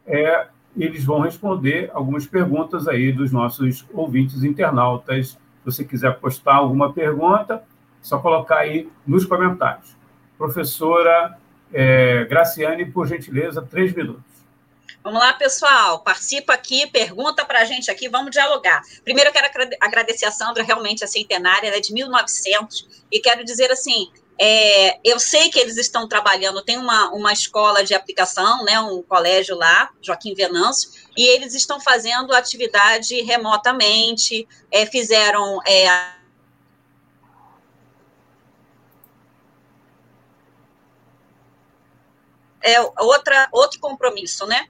é, eles vão responder algumas perguntas aí dos nossos ouvintes internautas. Se você quiser postar alguma pergunta, é só colocar aí nos comentários. Professora é, Graciane, por gentileza, três minutos. Vamos lá, pessoal. Participa aqui, pergunta para a gente aqui, vamos dialogar. Primeiro, eu quero agradecer a Sandra, realmente a centenária, ela é de 1900, e quero dizer assim: é, eu sei que eles estão trabalhando, tem uma, uma escola de aplicação, né, um colégio lá, Joaquim Venâncio, e eles estão fazendo atividade remotamente, é, fizeram é, é outra, outro compromisso, né?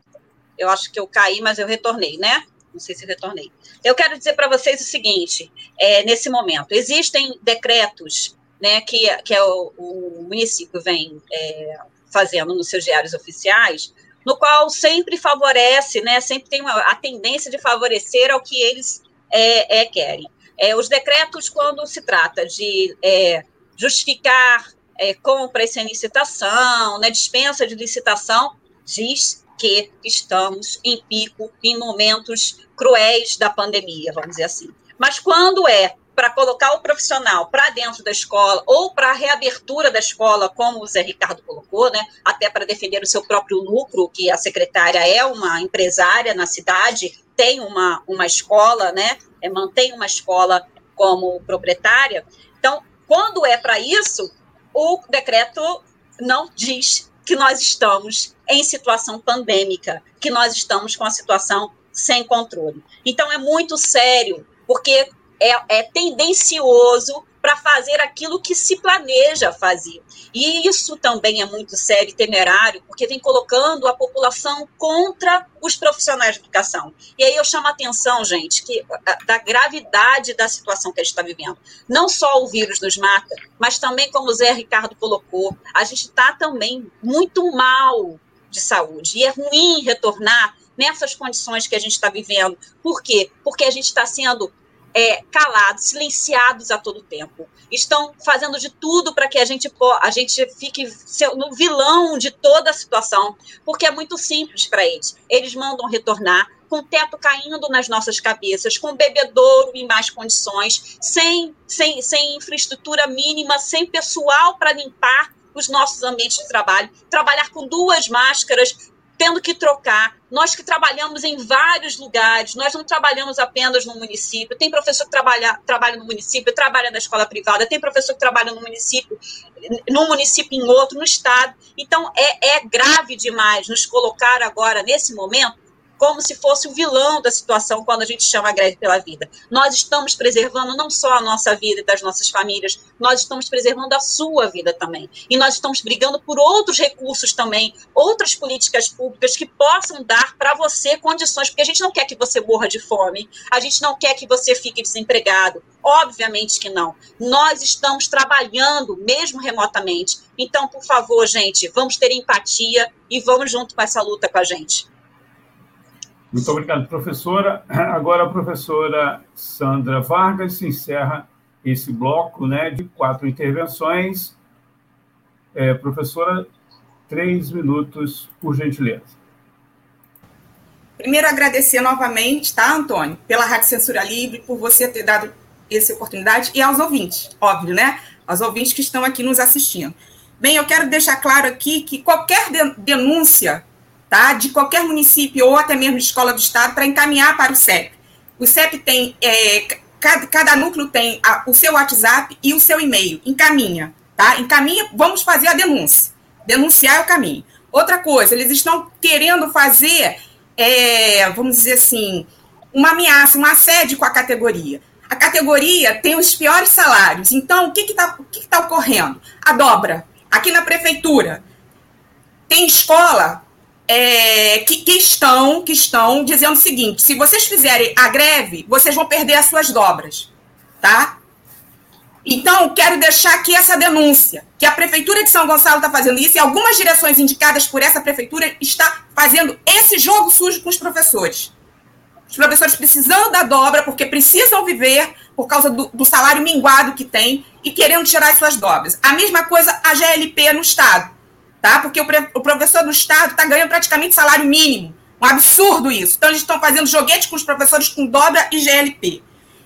Eu acho que eu caí, mas eu retornei, né? Não sei se retornei. Eu quero dizer para vocês o seguinte: é, nesse momento, existem decretos né, que, que é o, o município vem é, fazendo nos seus diários oficiais, no qual sempre favorece, né, sempre tem uma, a tendência de favorecer ao que eles é, é querem. É, os decretos, quando se trata de é, justificar é, compras sem licitação, né, dispensa de licitação, diz que estamos em pico, em momentos cruéis da pandemia, vamos dizer assim. Mas quando é para colocar o profissional para dentro da escola ou para a reabertura da escola, como o Zé Ricardo colocou, né, até para defender o seu próprio lucro, que a secretária é uma empresária na cidade, tem uma, uma escola, né, é, mantém uma escola como proprietária. Então, quando é para isso, o decreto não diz que nós estamos em situação pandêmica, que nós estamos com a situação sem controle. Então, é muito sério, porque é, é tendencioso para fazer aquilo que se planeja fazer. E isso também é muito sério e temerário, porque vem colocando a população contra os profissionais de educação. E aí eu chamo a atenção, gente, que da gravidade da situação que a gente está vivendo. Não só o vírus nos mata, mas também, como o Zé Ricardo colocou, a gente está também muito mal de saúde. E é ruim retornar nessas condições que a gente está vivendo. Por quê? Porque a gente está sendo é, calados, silenciados a todo tempo. Estão fazendo de tudo para que a gente, a gente fique no vilão de toda a situação, porque é muito simples para eles. Eles mandam retornar com o teto caindo nas nossas cabeças, com bebedouro em más condições, sem, sem, sem infraestrutura mínima, sem pessoal para limpar os nossos ambientes de trabalho, trabalhar com duas máscaras, tendo que trocar. Nós que trabalhamos em vários lugares, nós não trabalhamos apenas no município. Tem professor que trabalha, trabalha no município, trabalha na escola privada, tem professor que trabalha no município, num município em outro, no estado. Então, é, é grave demais nos colocar agora, nesse momento, como se fosse o vilão da situação quando a gente chama a greve pela vida. Nós estamos preservando não só a nossa vida e das nossas famílias, nós estamos preservando a sua vida também. E nós estamos brigando por outros recursos também, outras políticas públicas que possam dar para você condições, porque a gente não quer que você morra de fome, a gente não quer que você fique desempregado. Obviamente que não. Nós estamos trabalhando, mesmo remotamente. Então, por favor, gente, vamos ter empatia e vamos junto com essa luta com a gente. Muito obrigado, professora. Agora a professora Sandra Vargas encerra esse bloco né, de quatro intervenções. É, professora, três minutos, por gentileza. Primeiro, agradecer novamente, tá, Antônio, pela Rádio Censura Livre, por você ter dado essa oportunidade, e aos ouvintes, óbvio, né? Aos ouvintes que estão aqui nos assistindo. Bem, eu quero deixar claro aqui que qualquer denúncia tá, de qualquer município ou até mesmo escola do Estado para encaminhar para o CEP. O CEP tem, é, cada, cada, núcleo tem a, o seu WhatsApp e o seu e-mail. Encaminha, tá? Encaminha, vamos fazer a denúncia. Denunciar é o caminho. Outra coisa, eles estão querendo fazer, é, vamos dizer assim, uma ameaça, um assédio com a categoria. A categoria tem os piores salários. Então, o que está que que tá ocorrendo? A dobra. Aqui na prefeitura, tem escola é, que, que, estão, que estão dizendo o seguinte: se vocês fizerem a greve, vocês vão perder as suas dobras, tá? Então, quero deixar aqui essa denúncia, que a Prefeitura de São Gonçalo está fazendo isso e algumas direções indicadas por essa Prefeitura está fazendo esse jogo sujo com os professores. Os professores precisando da dobra, porque precisam viver por causa do, do salário minguado que tem e querendo tirar as suas dobras. A mesma coisa a GLP no Estado tá? Porque o, o professor do Estado está ganhando praticamente salário mínimo. Um absurdo isso. Então, eles estão fazendo joguete com os professores com dobra e GLP.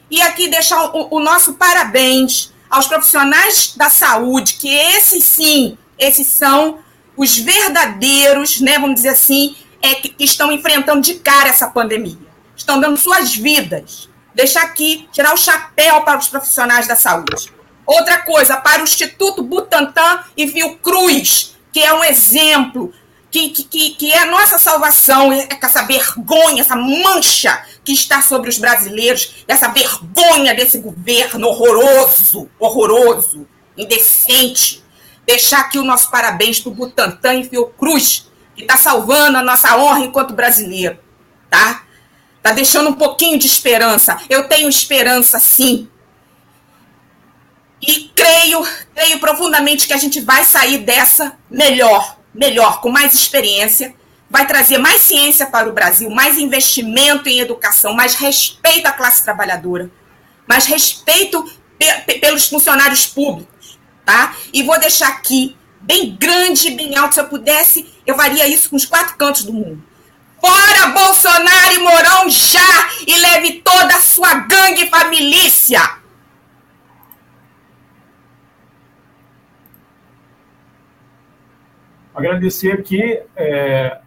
E aqui deixar o, o nosso parabéns aos profissionais da saúde, que esses sim, esses são os verdadeiros, né, vamos dizer assim, é, que, que estão enfrentando de cara essa pandemia. Estão dando suas vidas. Deixar aqui, tirar o chapéu para os profissionais da saúde. Outra coisa, para o Instituto Butantan e Fiocruz, que é um exemplo, que, que, que é a nossa salvação, é essa vergonha, essa mancha que está sobre os brasileiros, essa vergonha desse governo horroroso, horroroso, indecente. Deixar aqui o nosso parabéns para o Butantan e Fiocruz, que está salvando a nossa honra enquanto brasileiro, tá? Tá deixando um pouquinho de esperança. Eu tenho esperança, sim. E creio, creio profundamente que a gente vai sair dessa melhor, melhor, com mais experiência, vai trazer mais ciência para o Brasil, mais investimento em educação, mais respeito à classe trabalhadora, mais respeito pe pelos funcionários públicos, tá? E vou deixar aqui bem grande, bem alto, se eu pudesse, eu faria isso com os quatro cantos do mundo. Fora Bolsonaro e Mourão já e leve toda a sua gangue família. Agradecer aqui é,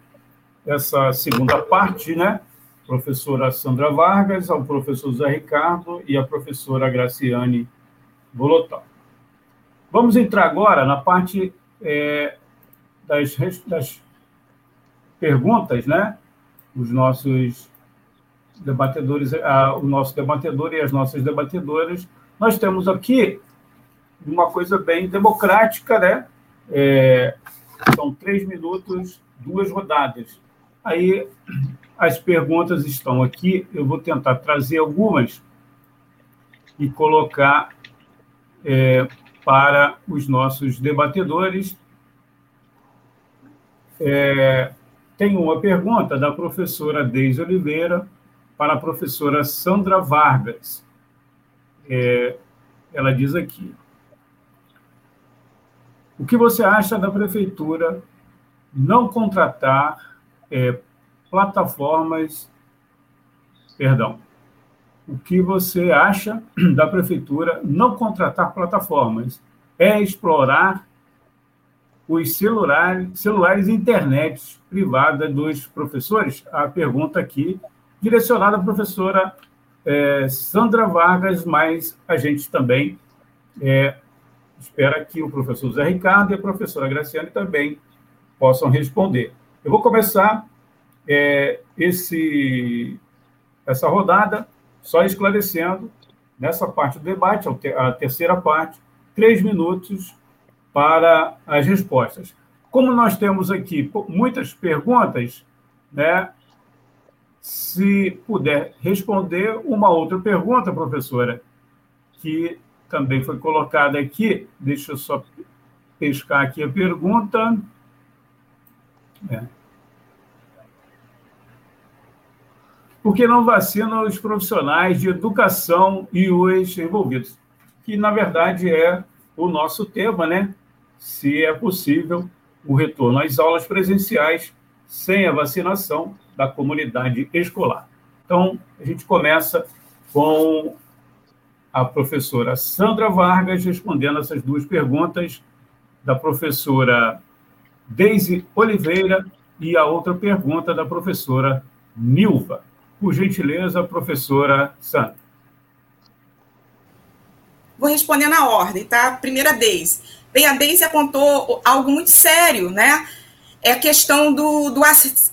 essa segunda parte, né? Professora Sandra Vargas, ao professor Zé Ricardo e a professora Graciane Bolotão. Vamos entrar agora na parte é, das, das perguntas, né? Os nossos debatedores, a, o nosso debatedor e as nossas debatedoras. Nós temos aqui uma coisa bem democrática, né? É, são três minutos, duas rodadas. Aí as perguntas estão aqui, eu vou tentar trazer algumas e colocar é, para os nossos debatedores. É, tem uma pergunta da professora Deise Oliveira para a professora Sandra Vargas. é, ela diz aqui: o que você acha da prefeitura não contratar é, plataformas? Perdão. O que você acha da prefeitura não contratar plataformas? É explorar os celulares, celulares e internet privada dos professores? A pergunta aqui, direcionada à professora é, Sandra Vargas, mas a gente também é, espera que o professor Zé Ricardo e a professora Graciane também possam responder. Eu vou começar é, esse, essa rodada só esclarecendo, nessa parte do debate, a terceira parte, três minutos para as respostas. Como nós temos aqui muitas perguntas, né, se puder responder uma outra pergunta, professora, que também foi colocada aqui, deixa eu só pescar aqui a pergunta. É. Por que não vacinam os profissionais de educação e os envolvidos? Que, na verdade, é o nosso tema, né? Se é possível o retorno às aulas presenciais sem a vacinação da comunidade escolar. Então, a gente começa com a professora Sandra Vargas respondendo essas duas perguntas da professora Deise Oliveira e a outra pergunta da professora Nilva. Por gentileza, professora Sandra. Vou responder na ordem, tá? Primeira Deise. Bem, a Deise apontou algo muito sério, né? É a questão do, do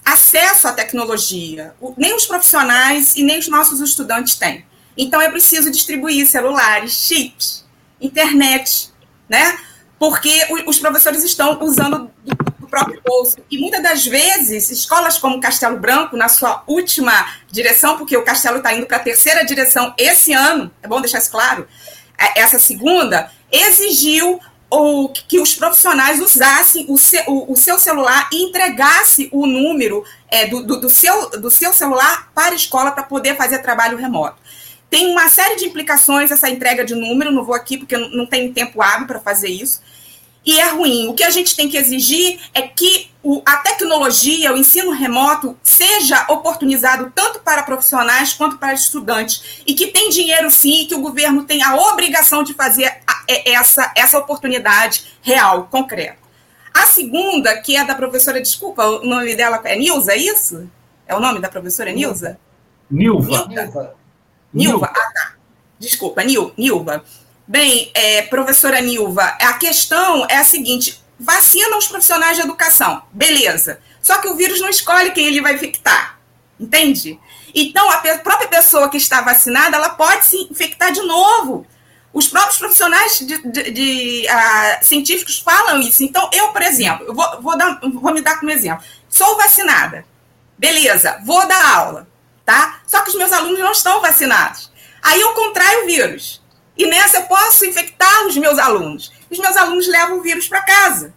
acesso à tecnologia. Nem os profissionais e nem os nossos estudantes têm. Então é preciso distribuir celulares, chips, internet, né? Porque os professores estão usando do próprio bolso. E muitas das vezes, escolas como Castelo Branco, na sua última direção, porque o Castelo está indo para a terceira direção esse ano, é bom deixar isso claro, é, essa segunda, exigiu ou que os profissionais usassem o seu, celular e entregasse o número é, do seu celular para a escola para poder fazer trabalho remoto. Tem uma série de implicações essa entrega de número, não vou aqui porque não tenho tempo hábil para fazer isso. E é ruim. O que a gente tem que exigir é que o, a tecnologia, o ensino remoto, seja oportunizado tanto para profissionais quanto para estudantes. E que tem dinheiro sim, e que o governo tem a obrigação de fazer a, é, essa, essa oportunidade real, concreta. A segunda, que é da professora, desculpa, o nome dela é Nilza, é isso? É o nome da professora Nilza? Nilva. Nilva. Nilva, ah, tá. Desculpa, Nil, Nilva. Bem, é, professora Nilva, a questão é a seguinte: vacina os profissionais de educação, beleza. Só que o vírus não escolhe quem ele vai infectar, entende? Então, a própria pessoa que está vacinada, ela pode se infectar de novo. Os próprios profissionais de, de, de uh, científicos falam isso. Então, eu, por exemplo, eu vou, vou, dar, vou me dar como exemplo. Sou vacinada. Beleza, vou dar aula tá? Só que os meus alunos não estão vacinados. Aí eu contraio o vírus. E nessa eu posso infectar os meus alunos. Os meus alunos levam o vírus para casa.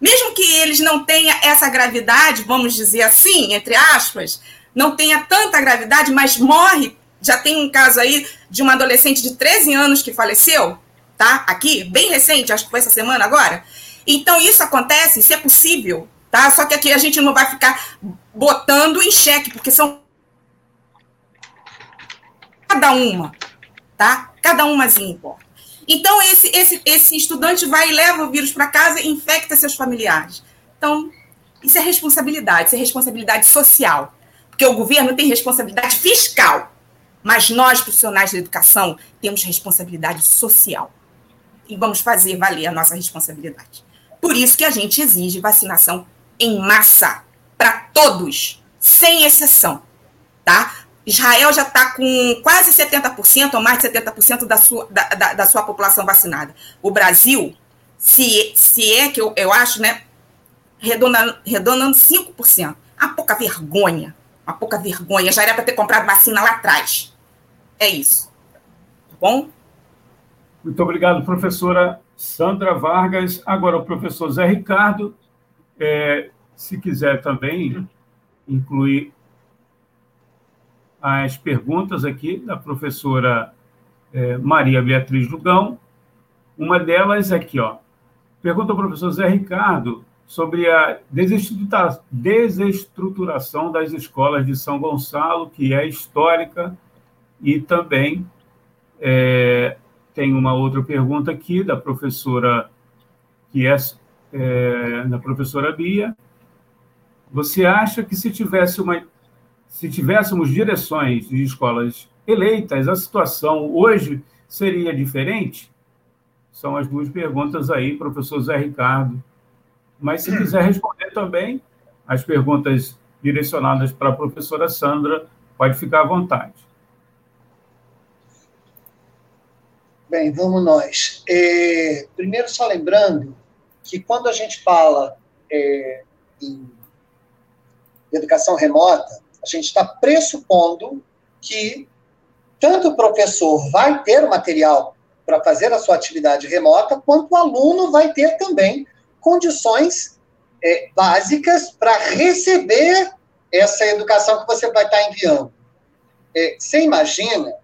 Mesmo que eles não tenham essa gravidade, vamos dizer assim, entre aspas, não tenha tanta gravidade, mas morre. Já tem um caso aí de uma adolescente de 13 anos que faleceu, tá? Aqui, bem recente, acho que foi essa semana agora. Então, isso acontece, isso é possível, tá? Só que aqui a gente não vai ficar botando em xeque, porque são cada uma, tá? Cada umazinha importa. Então, esse, esse, esse estudante vai e leva o vírus para casa e infecta seus familiares. Então, isso é responsabilidade, isso é responsabilidade social. Porque o governo tem responsabilidade fiscal, mas nós, profissionais da educação, temos responsabilidade social. E vamos fazer valer a nossa responsabilidade. Por isso que a gente exige vacinação em massa, para todos, sem exceção. Tá? Israel já está com quase 70% ou mais de 70% da sua, da, da, da, sua população vacinada. O Brasil, se, se é que eu, eu acho, né, redondando, redondando 5%. Uma pouca vergonha. Uma pouca vergonha. Já era para ter comprado vacina lá atrás. É isso. Tá bom? Muito obrigado, professora Sandra Vargas. Agora, o professor Zé Ricardo, é, se quiser também incluir as perguntas aqui da professora é, Maria Beatriz Lugão. Uma delas é aqui, ó. Pergunta ao professor Zé Ricardo sobre a desestruturação das escolas de São Gonçalo, que é histórica, e também é, tem uma outra pergunta aqui da professora, que é, é da professora Bia. Você acha que se tivesse uma se tivéssemos direções de escolas eleitas, a situação hoje seria diferente? São as duas perguntas aí, professor Zé Ricardo. Mas se quiser responder também as perguntas direcionadas para a professora Sandra, pode ficar à vontade. Bem, vamos nós. É, primeiro, só lembrando que quando a gente fala é, em educação remota, a gente está pressupondo que tanto o professor vai ter material para fazer a sua atividade remota, quanto o aluno vai ter também condições é, básicas para receber essa educação que você vai estar tá enviando. É, você imagina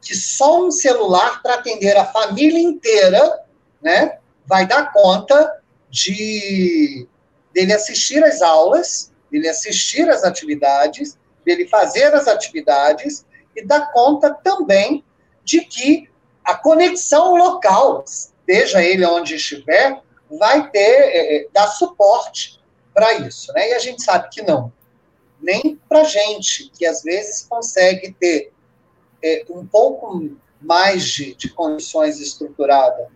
que só um celular para atender a família inteira, né, vai dar conta de dele assistir às aulas dele assistir às atividades, dele fazer as atividades e dar conta também de que a conexão local, seja ele onde estiver, vai ter, é, é dar suporte para isso. Né? E a gente sabe que não. Nem para gente, que às vezes consegue ter é, um pouco mais de, de condições estruturadas,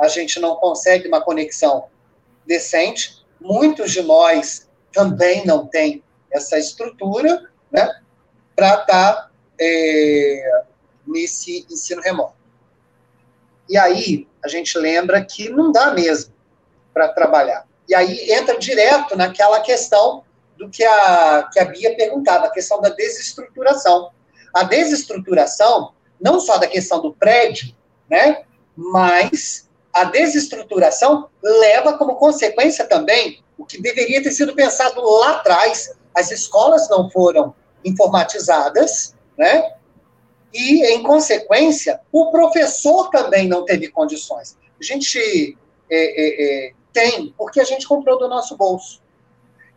a gente não consegue uma conexão decente. Muitos de nós também não tem essa estrutura né, para estar tá, é, nesse ensino remoto. E aí a gente lembra que não dá mesmo para trabalhar. E aí entra direto naquela questão do que a, que a Bia perguntava, a questão da desestruturação. A desestruturação, não só da questão do prédio, né, mas a desestruturação leva como consequência também o que deveria ter sido pensado lá atrás. As escolas não foram informatizadas, né? E, em consequência, o professor também não teve condições. A gente é, é, é, tem, porque a gente comprou do nosso bolso.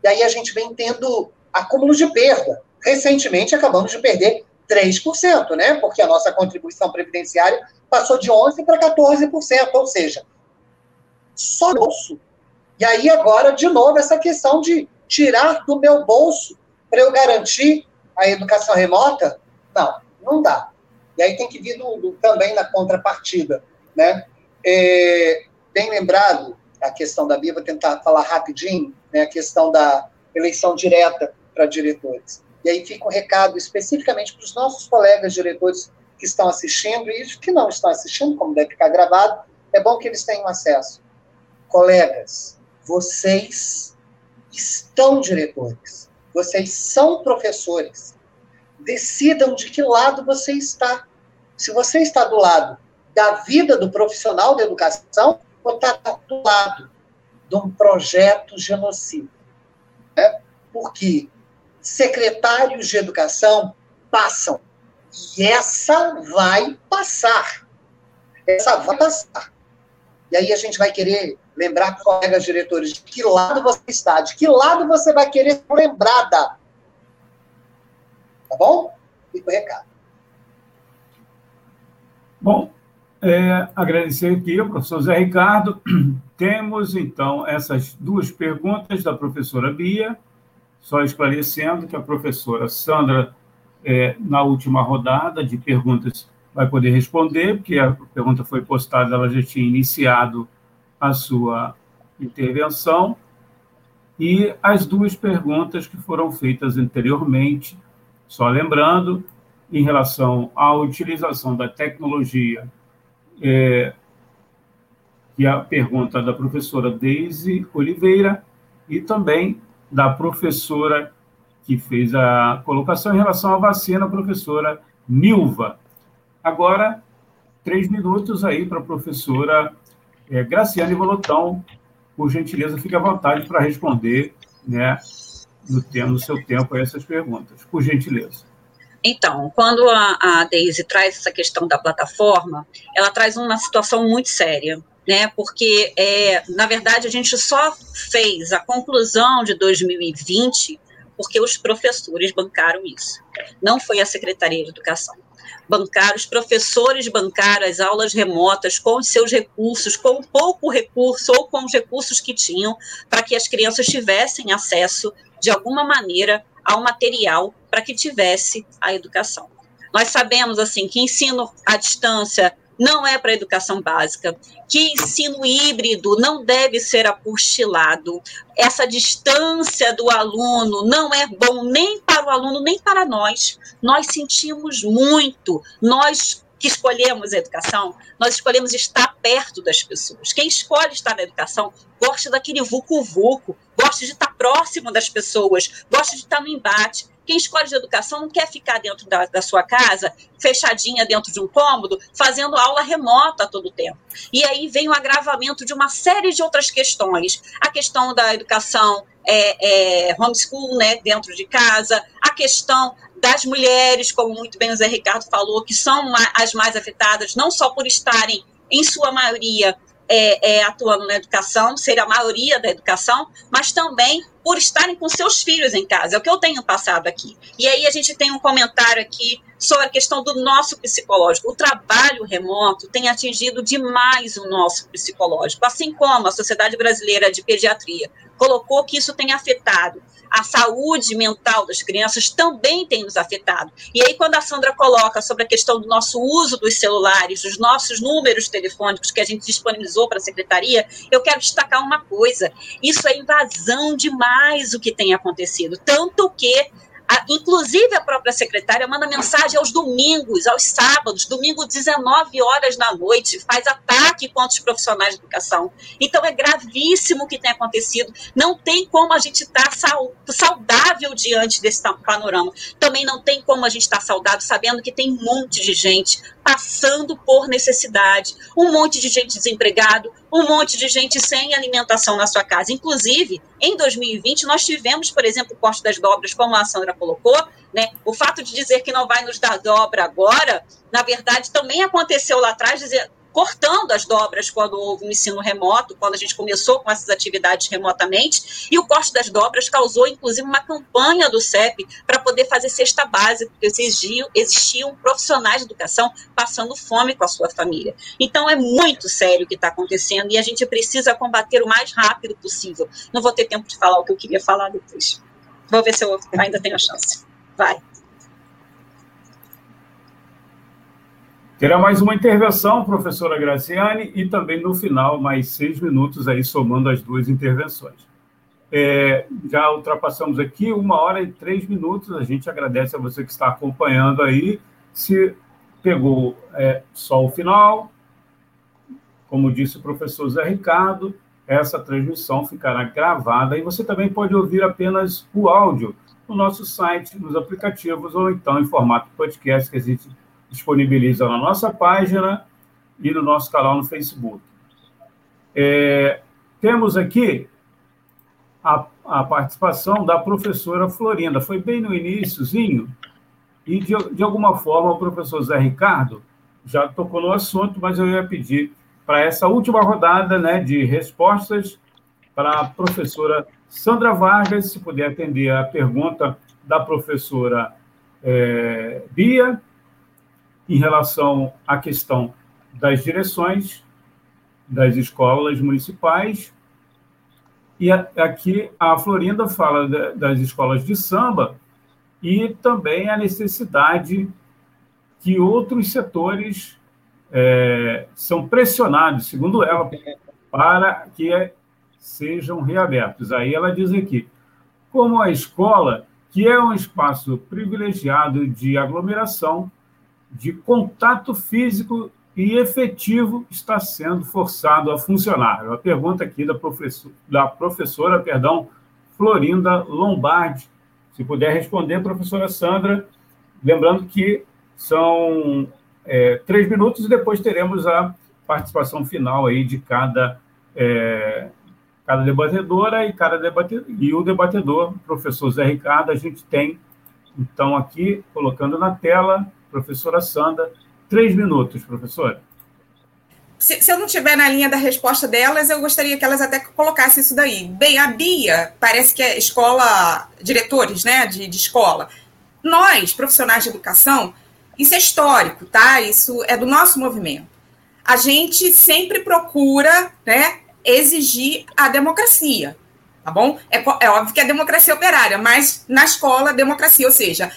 E aí a gente vem tendo acúmulo de perda. Recentemente acabamos de perder 3%, né? Porque a nossa contribuição previdenciária passou de 11% para 14%, ou seja, só bolso e aí, agora, de novo, essa questão de tirar do meu bolso para eu garantir a educação remota? Não, não dá. E aí tem que vir também na contrapartida. Né? É, bem lembrado a questão da Bia, vou tentar falar rapidinho, né, a questão da eleição direta para diretores. E aí fica um recado especificamente para os nossos colegas diretores que estão assistindo e que não estão assistindo, como deve ficar gravado, é bom que eles tenham acesso. Colegas, vocês estão diretores, vocês são professores. Decidam de que lado você está. Se você está do lado da vida do profissional da educação, ou está do lado de um projeto genocida. Né? Porque secretários de educação passam. E essa vai passar. Essa vai passar. E aí a gente vai querer lembrar colegas diretores de que lado você está, de que lado você vai querer ser lembrada. Tá bom? Fica o recado. Bom, é, agradecer aqui ao professor Zé Ricardo. Temos, então, essas duas perguntas da professora Bia, só esclarecendo que a professora Sandra, é, na última rodada de perguntas, vai poder responder, porque a pergunta foi postada, ela já tinha iniciado a sua intervenção e as duas perguntas que foram feitas anteriormente, só lembrando, em relação à utilização da tecnologia, é, é a pergunta da professora Deise Oliveira e também da professora que fez a colocação em relação à vacina, a professora Nilva. Agora, três minutos aí para a professora é, Graciane Volotão, por gentileza, fique à vontade para responder né, no, tempo, no seu tempo essas perguntas, por gentileza. Então, quando a, a Daisy traz essa questão da plataforma, ela traz uma situação muito séria, né? Porque, é, na verdade, a gente só fez a conclusão de 2020 porque os professores bancaram isso. Não foi a Secretaria de Educação. Bancaram, os professores bancaram as aulas remotas com os seus recursos, com pouco recurso ou com os recursos que tinham, para que as crianças tivessem acesso, de alguma maneira, ao material para que tivesse a educação. Nós sabemos, assim, que ensino à distância não é para a educação básica, que ensino híbrido não deve ser apostilado, essa distância do aluno não é bom nem para o aluno, nem para nós. Nós sentimos muito, nós que escolhemos a educação, nós escolhemos estar perto das pessoas. Quem escolhe estar na educação gosta daquele vucu-vucu, gosta de estar próximo das pessoas, gosta de estar no embate. Quem escolhe de educação não quer ficar dentro da, da, sua casa, fechadinha dentro de um cômodo, fazendo aula remota todo o tempo. E aí vem o agravamento de uma série de outras questões. A questão da educação é, é, homeschool, né, dentro de casa, a questão das mulheres, como muito bem o Zé Ricardo falou, que são as mais afetadas, não só por estarem, em sua maioria, é, é, atuando na educação, ser a maioria da educação, mas também por estarem com seus filhos em casa. É o que eu tenho passado aqui. E aí a gente tem um comentário aqui sobre a questão do nosso psicológico. O trabalho remoto tem atingido demais o nosso psicológico, assim como a Sociedade Brasileira de Pediatria colocou que isso tem afetado a saúde mental das crianças também tem nos afetado. E aí, quando a Sandra coloca sobre a questão do nosso uso dos celulares, dos nossos números telefônicos que a gente disponibilizou para a secretaria, eu quero destacar uma coisa: isso é invasão demais o que tem acontecido. Tanto que a, inclusive, a própria secretária manda mensagem aos domingos, aos sábados, domingo 19 horas da noite, faz ataque contra os profissionais de educação. Então, é gravíssimo o que tem acontecido. Não tem como a gente estar tá saudável diante desse panorama. Também não tem como a gente estar tá saudável sabendo que tem um monte de gente passando por necessidade, um monte de gente desempregado, um monte de gente sem alimentação na sua casa. Inclusive, em 2020, nós tivemos, por exemplo, o corte das dobras, como a Sandra colocou, né? O fato de dizer que não vai nos dar dobra agora, na verdade, também aconteceu lá atrás, dizer, cortando as dobras quando houve o ensino remoto, quando a gente começou com essas atividades remotamente, e o corte das dobras causou, inclusive, uma campanha do CEP para poder fazer cesta básica, porque exigiam, existiam profissionais de educação passando fome com a sua família. Então, é muito sério o que está acontecendo e a gente precisa combater o mais rápido possível. Não vou ter tempo de falar o que eu queria falar depois. Vou ver se eu ainda tenho a chance. Vai. Terá mais uma intervenção, professora Graciane, e também no final mais seis minutos aí somando as duas intervenções. É, já ultrapassamos aqui uma hora e três minutos. A gente agradece a você que está acompanhando aí. Se pegou é, só o final, como disse o professor Zé Ricardo, essa transmissão ficará gravada e você também pode ouvir apenas o áudio no nosso site, nos aplicativos ou então em formato podcast que a gente disponibiliza na nossa página e no nosso canal no Facebook. É, temos aqui a, a, participação da professora Florinda. Foi bem no iníciozinho, e de, de alguma forma o professor Zé Ricardo já tocou no assunto, mas eu ia pedir para essa última rodada né, de respostas para a professora Sandra Vargas, se puder atender a pergunta da professora é, Bia em relação à questão das direções das escolas municipais. E aqui a Florinda fala das escolas de samba e também a necessidade que outros setores é, são pressionados, segundo ela, para que sejam reabertos. Aí ela diz aqui, como a escola, que é um espaço privilegiado de aglomeração, de contato físico e efetivo está sendo forçado a funcionar? É uma pergunta aqui da, professor, da professora perdão, Florinda Lombardi. Se puder responder, professora Sandra, lembrando que são é, três minutos e depois teremos a participação final aí de cada, é, cada debatedora e, cada debatedor, e o debatedor, professor Zé Ricardo, a gente tem Então, aqui, colocando na tela, professora Sandra, três minutos, professora. Se, se, eu não estiver na linha da resposta delas, eu gostaria que elas até colocassem isso daí. Bem, a Bia parece que é escola, diretores né, de, de escola. Nós, profissionais de educação, isso é histórico, tá? Isso é do nosso movimento. A gente sempre procura né, exigir a democracia, tá bom? É, é óbvio que é democracia operária, mas na escola, democracia, ou seja,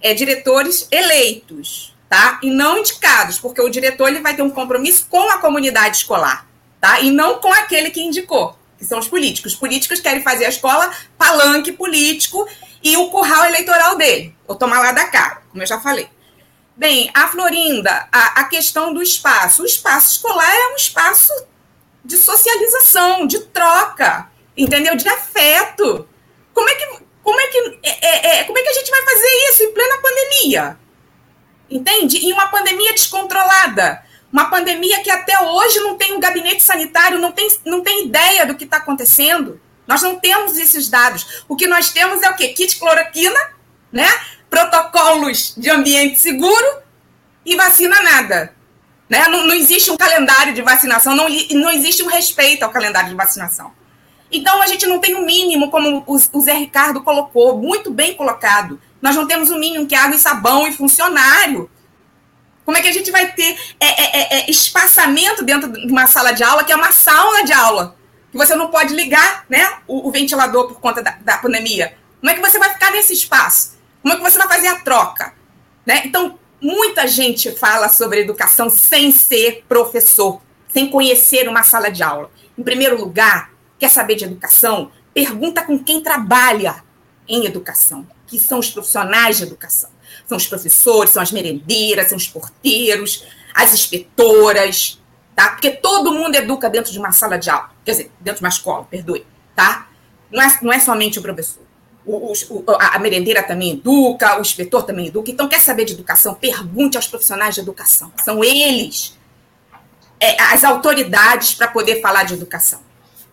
é diretores eleitos, tá? E não indicados, porque o diretor ele vai ter um compromisso com a comunidade escolar, tá? E não com aquele que indicou, que são os políticos. Os políticos querem fazer a escola palanque político e o curral eleitoral dele, ou tomar lá da cá, como eu já falei. Bem, a Florinda, a, a questão do espaço. O espaço escolar é um espaço de socialização, de troca, entendeu? De afeto. Como é que, como é que, é, é, é, como é que a gente vai fazer isso em plena pandemia? Entende? Em uma pandemia descontrolada. Uma pandemia que até hoje não tem um gabinete sanitário, não tem, não tem ideia do que está acontecendo. Nós não temos esses dados. O que nós temos é o quê? Kit cloroquina, né? protocolos de ambiente seguro e vacina nada. Né? Não, não existe um calendário de vacinação, não, não existe um respeito ao calendário de vacinação. Então, a gente não tem o um mínimo, como o, Zé Ricardo colocou, muito bem colocado. Nós não temos o um mínimo que é água e sabão e funcionário. Como é que a gente vai ter é, é, é, é, espaçamento dentro de uma sala de aula, que é uma sauna de aula, que você não pode ligar né, o, o ventilador por conta da, da pandemia? Como é que você vai ficar nesse espaço? Como é que você vai fazer a troca? Né? Então, muita gente fala sobre educação sem ser professor, sem conhecer uma sala de aula. Em primeiro lugar, quer saber de educação? Pergunta com quem trabalha em educação, que são os profissionais de educação. São os professores, são as merendeiras, são os porteiros, as inspetoras, tá? Porque todo mundo educa dentro de uma sala de aula, quer dizer, dentro de uma escola, perdoe, tá? Não é, não é somente o professor o, o, a merendeira também educa, o inspetor também educa. Então, quer saber de educação? Pergunte aos profissionais de educação. São eles é, as autoridades para poder falar de educação.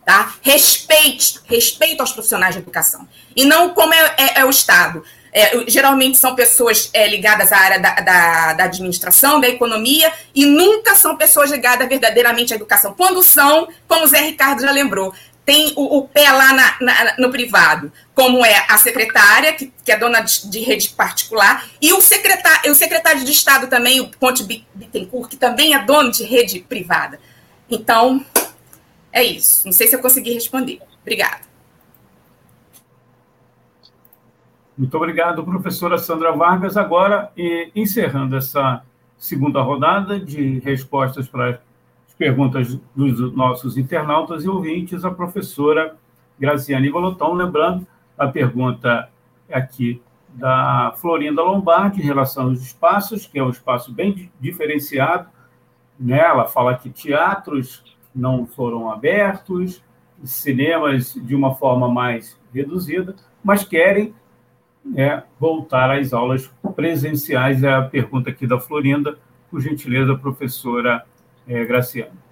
Tá? Respeite, respeito aos profissionais de educação. E não como é, é, é o Estado. É, geralmente são pessoas é, ligadas à área da, da, da, administração, da economia, e nunca são pessoas ligadas verdadeiramente à educação. Quando são, como o Zé Ricardo já lembrou, tem o, o pé lá na, na, no privado, como é a secretária, que, que é dona de, de, rede particular, e o secretário, o secretário de Estado também, o Ponte Bittencourt, que também é dono de rede privada. Então, é isso. Não sei se eu consegui responder. Obrigada. Muito obrigado, professora Sandra Vargas. Agora, encerrando essa segunda rodada de respostas para perguntas dos nossos internautas e ouvintes, a professora Graciane Volotão, lembrando a pergunta aqui da Florinda Lombardi em relação aos espaços, que é um espaço bem diferenciado. Né? Ela fala que teatros não foram abertos, cinemas de uma forma mais reduzida, mas querem é, voltar às aulas presenciais. É a pergunta aqui da Florinda, por gentileza, professora é, Graciano?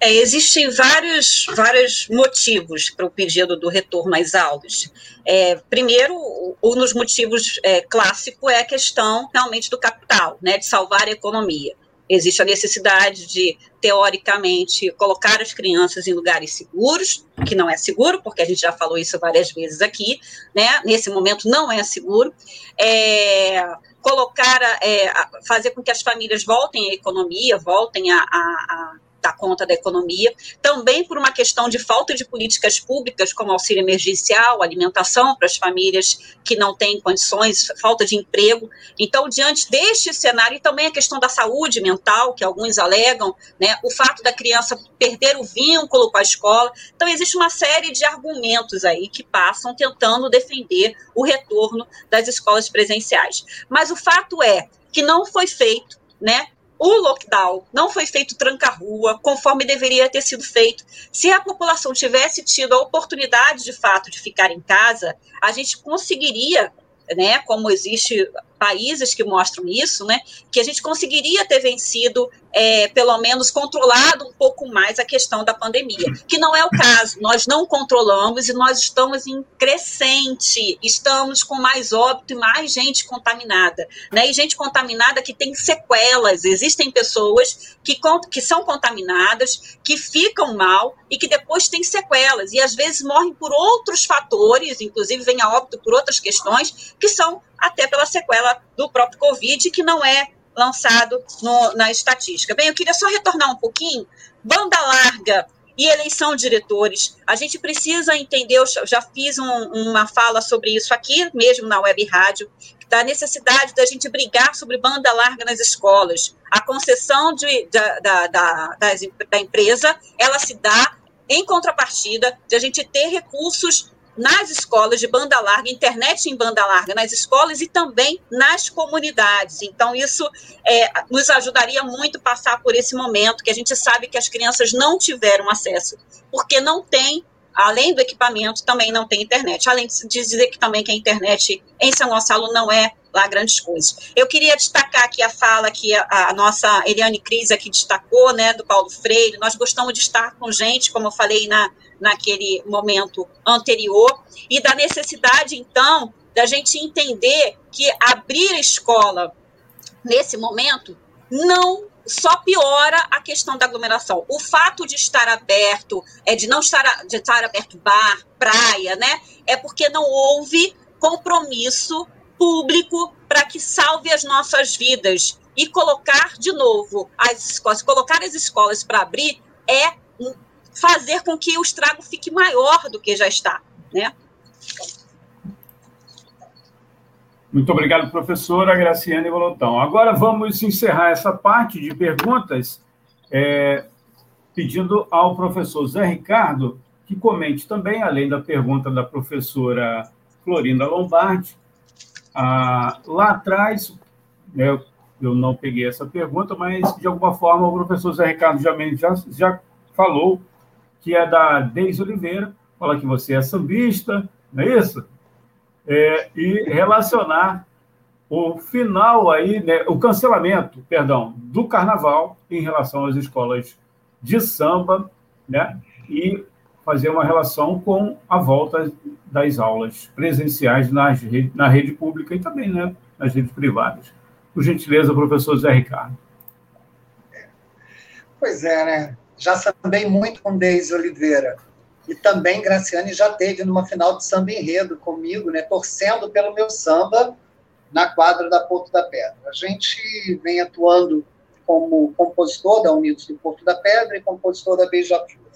É, existem vários, vários motivos para o pedido do retorno às aulas. É, primeiro, um dos motivos é, clássico é a questão realmente do capital, né, de salvar a economia. Existe a necessidade de, teoricamente, colocar as crianças em lugares seguros, que não é seguro, porque a gente já falou isso várias vezes aqui, né? Nesse momento não é seguro. É, colocar, é, fazer com que as famílias voltem à economia, voltem a, a, a dar conta da economia, também por uma questão de falta de políticas públicas, como auxílio emergencial, alimentação para as famílias que não têm condições, falta de emprego. Então, diante deste cenário, e também a questão da saúde mental, que alguns alegam, né, o fato da criança perder o vínculo com a escola. Então, existe uma série de argumentos aí que passam tentando defender o retorno das escolas presenciais. Mas o fato é que não foi feito né, o lockdown não foi feito tranca-rua, conforme deveria ter sido feito. Se a população tivesse tido a oportunidade, de fato, de ficar em casa, a gente conseguiria, né, como existe países que mostram isso, né, que a gente conseguiria ter vencido, é, pelo menos controlado um pouco mais a questão da pandemia, que não é o caso. Nós não controlamos e nós estamos em crescente, estamos com mais óbito e mais gente contaminada, né, e gente contaminada que tem sequelas. Existem pessoas que, que são contaminadas, que ficam mal e que depois têm sequelas, e às vezes morrem por outros fatores, inclusive vem a óbito por outras questões, que são até pela sequela do próprio Covid, que não é lançado no, na estatística. Bem, eu queria só retornar um pouquinho. Banda larga e eleição de diretores. A gente precisa entender, eu já fiz um, uma fala sobre isso aqui mesmo na web rádio, da necessidade da gente brigar sobre banda larga nas escolas. A concessão de, da, da, da, da empresa, ela se dá em contrapartida de a gente ter recursos nas escolas de banda larga, internet em banda larga nas escolas e também nas comunidades. Então, isso é, nos ajudaria muito passar por esse momento que a gente sabe que as crianças não tiveram acesso, porque não tem, além do equipamento, também não tem internet. Além de dizer que também que a internet em São Gonçalo não é lá grandes coisas. Eu queria destacar aqui a fala que a, a nossa Eliane Cris aqui destacou, né, do Paulo Freire. Nós gostamos de estar com gente, como eu falei na, naquele momento anterior, e da necessidade, então, da gente entender que abrir escola nesse momento não só piora a questão da aglomeração. O fato de estar aberto, é de não estar, de estar aberto bar, praia, né? É porque não houve compromisso público para que salve as nossas vidas. E colocar de novo as escolas, colocar as escolas para abrir é fazer com que o estrago fique maior do que já está, né? Muito obrigado, professora Graciane Volotão. Agora vamos encerrar essa parte de perguntas, é, pedindo ao professor Zé Ricardo que comente também, além da pergunta da professora Florinda Lombardi, ah, lá atrás, né, eu não peguei essa pergunta, mas de alguma forma o professor Zé Ricardo já, já, já falou que é da Deise Oliveira, fala que você é sambista, não é isso? É, e relacionar o final aí, né, o cancelamento, perdão, do carnaval em relação às escolas de samba, né, e fazer uma relação com a volta das aulas presenciais nas na rede pública e também né, nas redes privadas. Por gentileza, professor Zé Ricardo. Pois é, né? já sambei muito com Deise Oliveira. E também Graciane já teve numa final de samba enredo comigo, né, torcendo pelo meu samba na quadra da Porto da Pedra. A gente vem atuando como compositor da Unidos do Porto da Pedra e compositor da Beija-Flor.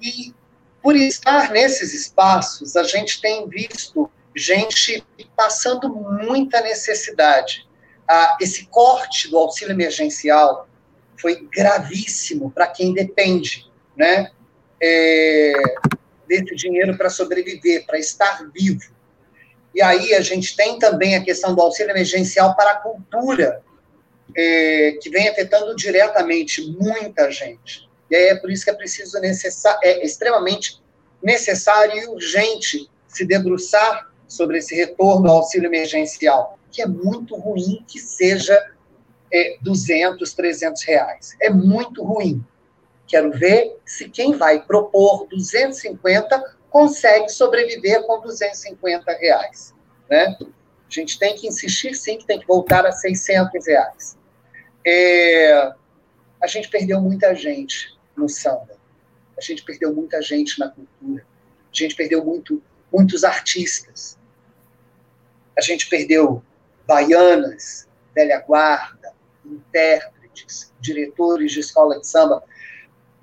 E por estar nesses espaços, a gente tem visto gente passando muita necessidade. Ah, esse corte do auxílio emergencial foi gravíssimo para quem depende, né? É, desse dinheiro para sobreviver, para estar vivo. E aí a gente tem também a questão do auxílio emergencial para a cultura, é, que vem afetando diretamente muita gente. E aí é por isso que é preciso é extremamente necessário e urgente se debruçar sobre esse retorno ao auxílio emergencial, que é muito ruim que seja é, 200, 300 reais. É muito ruim. Quero ver se quem vai propor 250 consegue sobreviver com 250 reais. Né? A gente tem que insistir, sim, que tem que voltar a 600 reais. É, a gente perdeu muita gente no samba. A gente perdeu muita gente na cultura. A gente perdeu muito, muitos artistas. A gente perdeu baianas, velha guarda, intérpretes, diretores de escola de samba,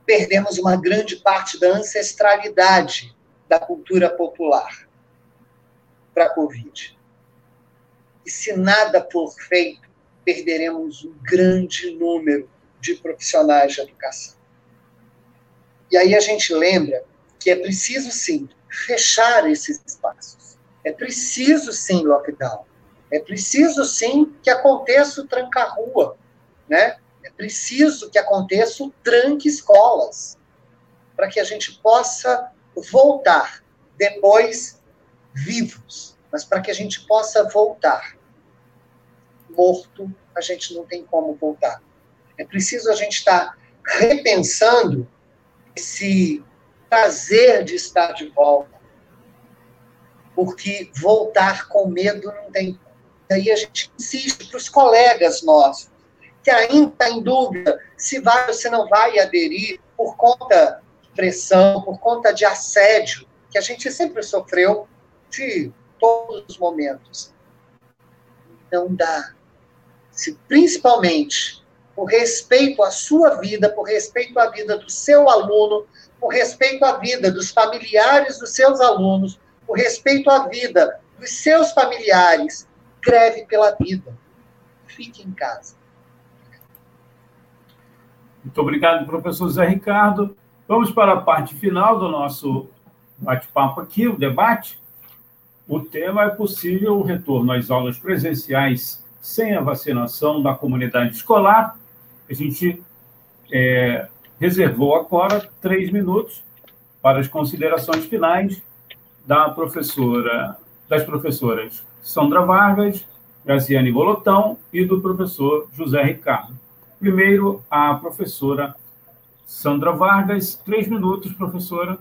perdemos uma grande parte da ancestralidade da cultura popular para a Covid. E se nada for feito, perderemos um grande número de profissionais de educação. E aí a gente lembra que é preciso, sim, fechar esses espaços. É preciso, sim, lockdown. É preciso, sim, que aconteça o tranca-rua, né? Preciso que aconteça o tranque-escolas, para que a gente possa voltar depois vivos, mas para que a gente possa voltar. morto, a gente não tem como voltar. É preciso a gente estar repensando esse prazer de estar de volta. Porque voltar com medo não tem. Daí a gente insiste para os colegas nossos, que ainda está em dúvida se vai ou se não vai aderir por conta de pressão, por conta de assédio, que a gente sempre sofreu de todos os momentos. Não dá. Se principalmente por respeito à sua vida, por respeito à vida do seu aluno, por respeito à vida dos familiares dos seus alunos, por respeito à vida dos seus familiares, greve pela vida. Fique em casa. Muito obrigado, professor Zé Ricardo. Vamos para a parte final do nosso bate-papo aqui, o debate. O tema é possível o retorno às aulas presenciais sem a vacinação da comunidade escolar a gente é, reservou agora três minutos para as considerações finais da professora, das professoras Sandra Vargas, Graziane Bolotão e do professor José Ricardo. Primeiro, a professora Sandra Vargas. Três minutos, professora.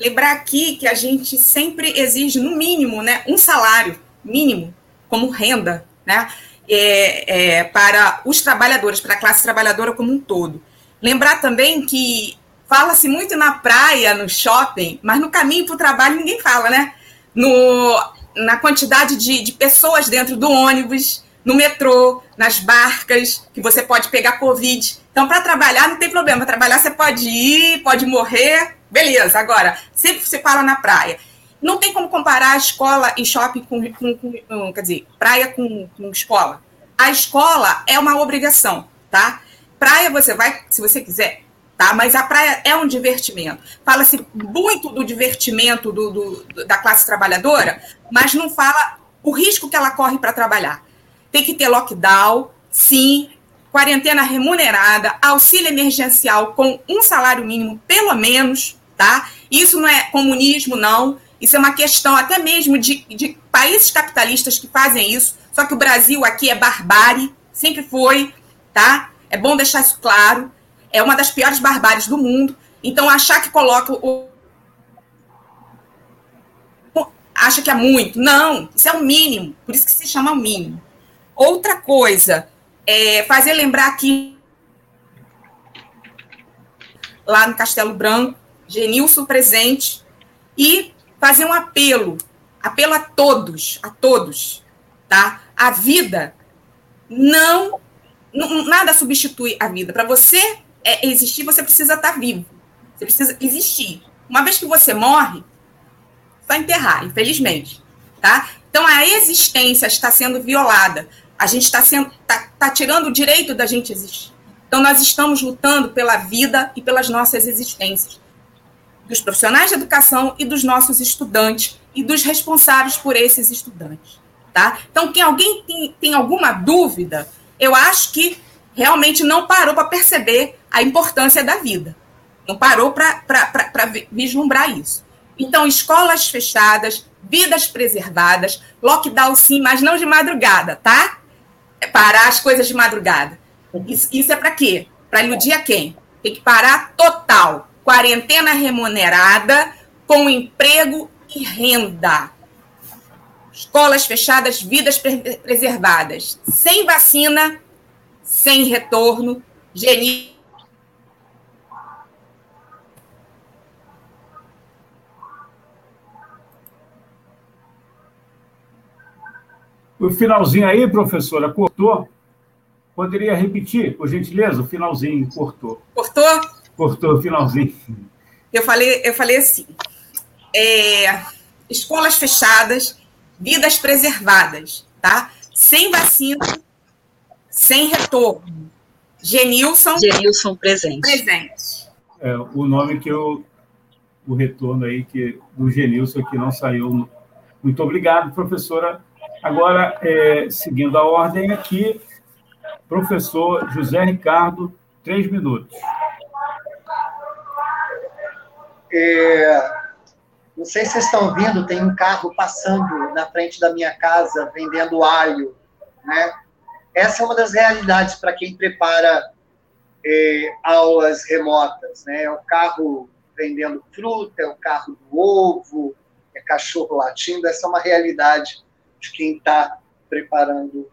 Lembrar aqui que a gente sempre exige, no mínimo, né, um salário mínimo como renda, né? é, é, para os trabalhadores, para a classe trabalhadora como um todo. Lembrar também que fala-se muito na praia, no shopping, mas no caminho para o trabalho ninguém fala, né? No, na quantidade de, de pessoas dentro do ônibus, no metrô, nas barcas, que você pode pegar Covid. Então, para trabalhar, não tem problema. Para trabalhar, você pode ir, pode morrer, beleza. Agora, sempre se fala na praia. Não tem como comparar escola e shopping com, com, com quer dizer, praia com, com escola. A escola é uma obrigação, tá? Praia você vai, se você quiser, tá? Mas a praia é um divertimento. Fala-se muito do divertimento do, do, da classe trabalhadora, mas não fala o risco que ela corre para trabalhar. Tem que ter lockdown, sim, quarentena remunerada, auxílio emergencial com um salário mínimo, pelo menos, tá? Isso não é comunismo, não. Isso é uma questão até mesmo de, de países capitalistas que fazem isso, só que o Brasil aqui é barbárie, sempre foi, tá? É bom deixar isso claro. É uma das piores barbáries do mundo. Então, achar que coloca o. Acha que é muito. Não, isso é o mínimo. Por isso que se chama o mínimo. Outra coisa, é fazer lembrar que lá no Castelo Branco, Genilson presente, e fazer um apelo, apelo a todos, a todos, tá? A vida não, nada substitui a vida. Para você é, existir, você precisa estar tá vivo. Você precisa existir. Uma vez que você morre, vai enterrar, infelizmente, tá? Então a existência está sendo violada. A gente está tá, tá tirando o direito da gente existir. Então nós estamos lutando pela vida e pelas nossas existências dos profissionais de educação e dos nossos estudantes e dos responsáveis por esses estudantes. Tá? Então, quem alguém tem, tem alguma dúvida, eu acho que realmente não parou para perceber a importância da vida. Não parou para vislumbrar isso. Então, escolas fechadas, vidas preservadas, lockdown sim, mas não de madrugada, tá? É parar as coisas de madrugada. Isso, isso é para quê? Para iludir a quem? Tem que parar total quarentena remunerada, com emprego e renda. Escolas fechadas, vidas preservadas. Sem vacina, sem retorno, geni. O finalzinho aí, professora, cortou? Poderia repetir, por gentileza? O finalzinho cortou. Cortou? Cortou o finalzinho. Eu falei, eu falei assim: é, escolas fechadas, vidas preservadas, tá? Sem vacina, sem retorno. Genilson. Genilson presente. Presente. É, o nome que eu. O retorno aí que, do Genilson que não saiu. Muito obrigado, professora. Agora, é, seguindo a ordem aqui, professor José Ricardo, três minutos. É, Não sei se vocês estão vendo, tem um carro passando na frente da minha casa vendendo alho, né? Essa é uma das realidades para quem prepara é, aulas remotas, né? É o carro vendendo fruta, é o carro do ovo, é cachorro latindo. Essa é uma realidade de quem está preparando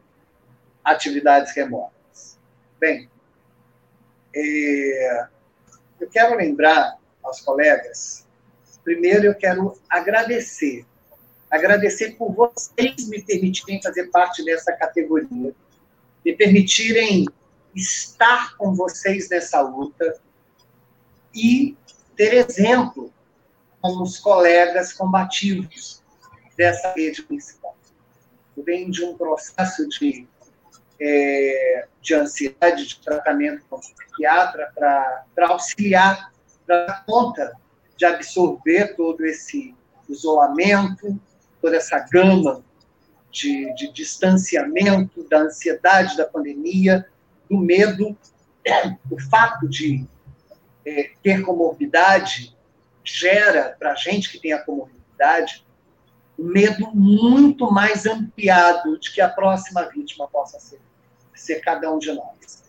atividades remotas. Bem, é, eu quero lembrar aos colegas, primeiro eu quero agradecer, agradecer por vocês me permitirem fazer parte dessa categoria, me permitirem estar com vocês nessa luta e ter exemplo com os colegas combativos dessa rede municipal. Venho de um processo de, é, de ansiedade, de tratamento com o psiquiatra para auxiliar, para dar conta de absorver todo esse isolamento, toda essa gama de, de distanciamento, da ansiedade da pandemia, do medo, o fato de é, ter comorbidade gera para a gente que tem a comorbidade medo muito mais ampliado de que a próxima vítima possa ser, ser cada um de nós.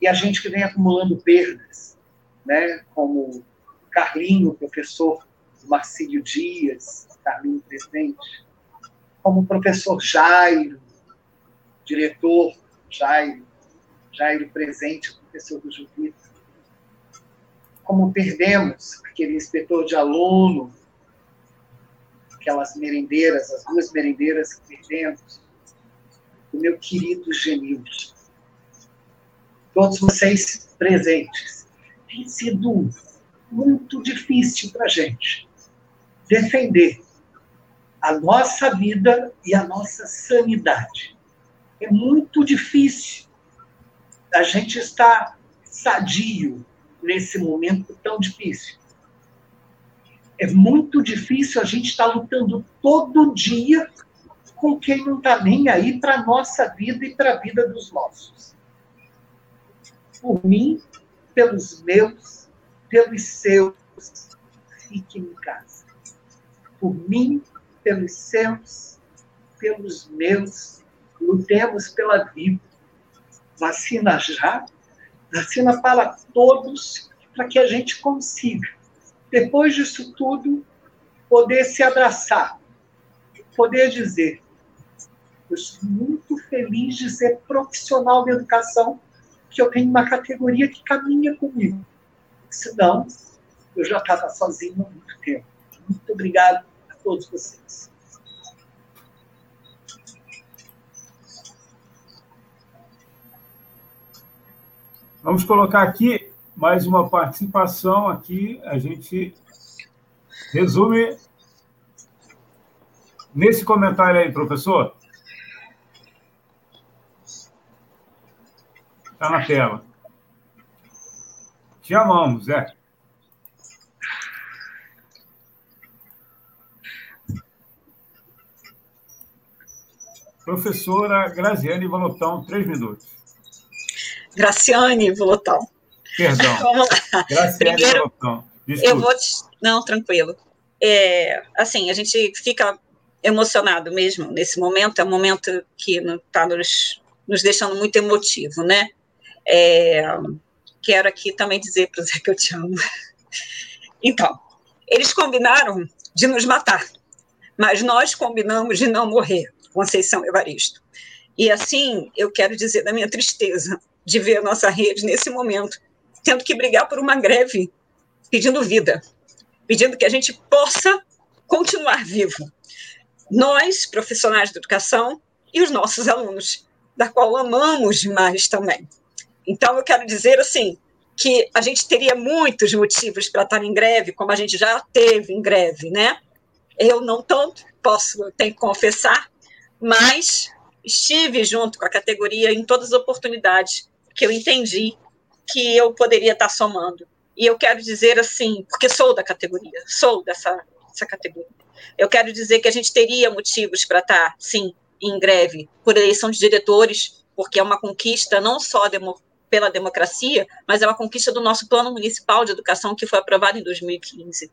E a gente que vem acumulando perdas, né, como Carlinho, professor Marcílio Dias, Carlinho presente, como o professor Jairo, diretor Jairo, Jairo presente, professor do Juvita. Como perdemos aquele inspetor de aluno, aquelas merendeiras, as duas merendeiras que perdemos, o meu querido Genilson. Todos vocês presentes. Tem sido muito difícil para a gente defender a nossa vida e a nossa sanidade. É muito difícil a gente estar sadio nesse momento tão difícil. É muito difícil a gente estar lutando todo dia com quem não está nem aí para a nossa vida e para a vida dos nossos. Por mim, pelos meus, pelos seus, fiquem em casa. Por mim, pelos seus, pelos meus, lutemos pela vida vacina já, vacina para todos, para que a gente consiga, depois disso tudo, poder se abraçar, poder dizer: eu sou muito feliz de ser profissional de educação, que eu tenho uma categoria que caminha comigo. Senão, eu já estava sozinho há muito tempo. Muito obrigado a todos vocês. Vamos colocar aqui mais uma participação aqui. A gente resume nesse comentário aí, professor. Está na tela. Te amamos, é. Professora Graziane Valotão, três minutos. Graciane Volotão. Perdão. Vamos lá. Primeiro. Eu vou te... Não, tranquilo. É, assim, a gente fica emocionado mesmo nesse momento, é um momento que está nos, nos deixando muito emotivo, né? É, quero aqui também dizer para o Zé que eu te amo. Então, eles combinaram de nos matar, mas nós combinamos de não morrer, Conceição Evaristo. E assim, eu quero dizer da minha tristeza de ver a nossa rede nesse momento, tendo que brigar por uma greve, pedindo vida, pedindo que a gente possa continuar vivo. Nós, profissionais de educação, e os nossos alunos, da qual amamos demais também. Então, eu quero dizer assim que a gente teria muitos motivos para estar em greve, como a gente já teve em greve, né? Eu não tanto, posso, tenho que confessar, mas estive junto com a categoria em todas as oportunidades que eu entendi que eu poderia estar somando. E eu quero dizer assim, porque sou da categoria, sou dessa, dessa categoria. Eu quero dizer que a gente teria motivos para estar, sim, em greve por eleição de diretores, porque é uma conquista não só pela democracia, mas é uma conquista do nosso Plano Municipal de Educação, que foi aprovado em 2015.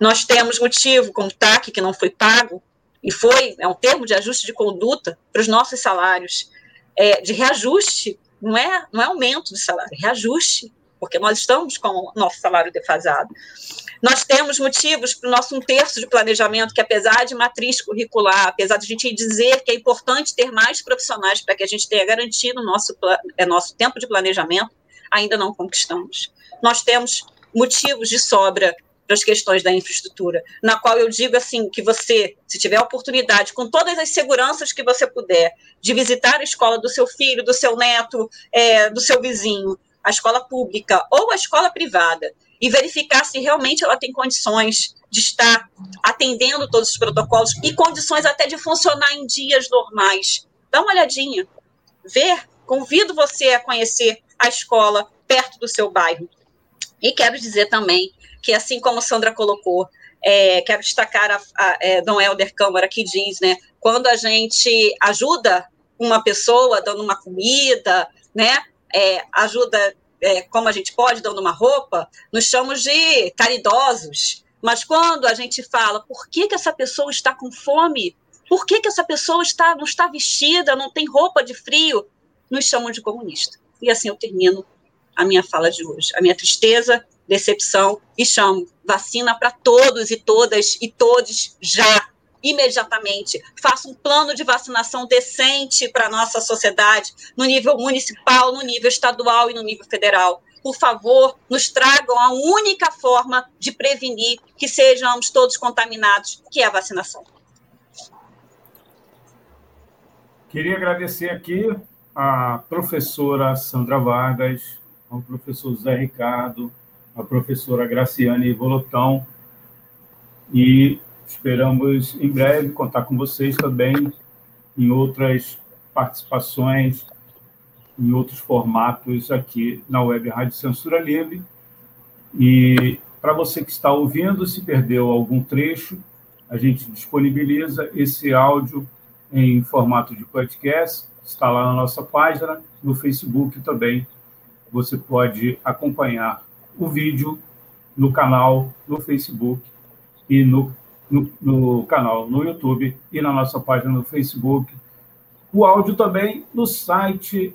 Nós temos motivo, como TAC, que não foi pago, e foi, é um termo de ajuste de conduta para os nossos salários, é, de reajuste, não é, não é aumento de salário, é reajuste, porque nós estamos com o nosso salário defasado. Nós temos motivos para o nosso um terço de planejamento, que apesar de matriz curricular, apesar de a gente dizer que é importante ter mais profissionais para que a gente tenha garantido o nosso, é, nosso tempo de planejamento, ainda não conquistamos. Nós temos motivos de sobra para as questões da infraestrutura, na qual eu digo assim que você, se tiver a oportunidade, com todas as seguranças que você puder, de visitar a escola do seu filho, do seu neto, é, do seu vizinho, a escola pública ou a escola privada, e verificar se realmente ela tem condições de estar atendendo todos os protocolos e condições até de funcionar em dias normais. Dá uma olhadinha, ver, convido você a conhecer a escola perto do seu bairro. E quero dizer também que, assim como Sandra colocou, é, quero destacar a, a é, Dom Helder Câmara, que diz, né, quando a gente ajuda uma pessoa dando uma comida, né, é, ajuda é, como a gente pode, dando uma roupa, nos chamamos de caridosos. Mas quando a gente fala por que, que essa pessoa está com fome, por que, que essa pessoa está, não está vestida, não tem roupa de frio, nos chamam de comunista. E assim eu termino a minha fala de hoje. A minha tristeza decepção e chamo vacina para todos e todas e todos já, imediatamente. Faça um plano de vacinação decente para a nossa sociedade, no nível municipal, no nível estadual e no nível federal. Por favor, nos tragam a única forma de prevenir que sejamos todos contaminados, que é a vacinação. Queria agradecer aqui a professora Sandra Vargas, ao professor Zé Ricardo, a professora Graciane Volotão, e esperamos em breve contar com vocês também em outras participações, em outros formatos aqui na Web Rádio Censura Livre. E para você que está ouvindo, se perdeu algum trecho, a gente disponibiliza esse áudio em formato de podcast, está lá na nossa página, no Facebook também. Você pode acompanhar o vídeo no canal no Facebook e no, no, no, canal no YouTube e na nossa página no Facebook. O áudio também no site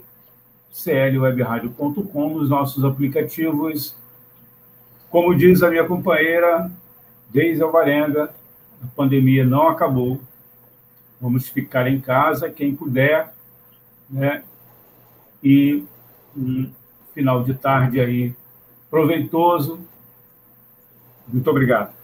clwebradio.com, nos nossos aplicativos. Como diz a minha companheira Deise Alvarenga, a pandemia não acabou. Vamos ficar em casa, quem puder, né? E um final de tarde aí proveitoso. Muito obrigado.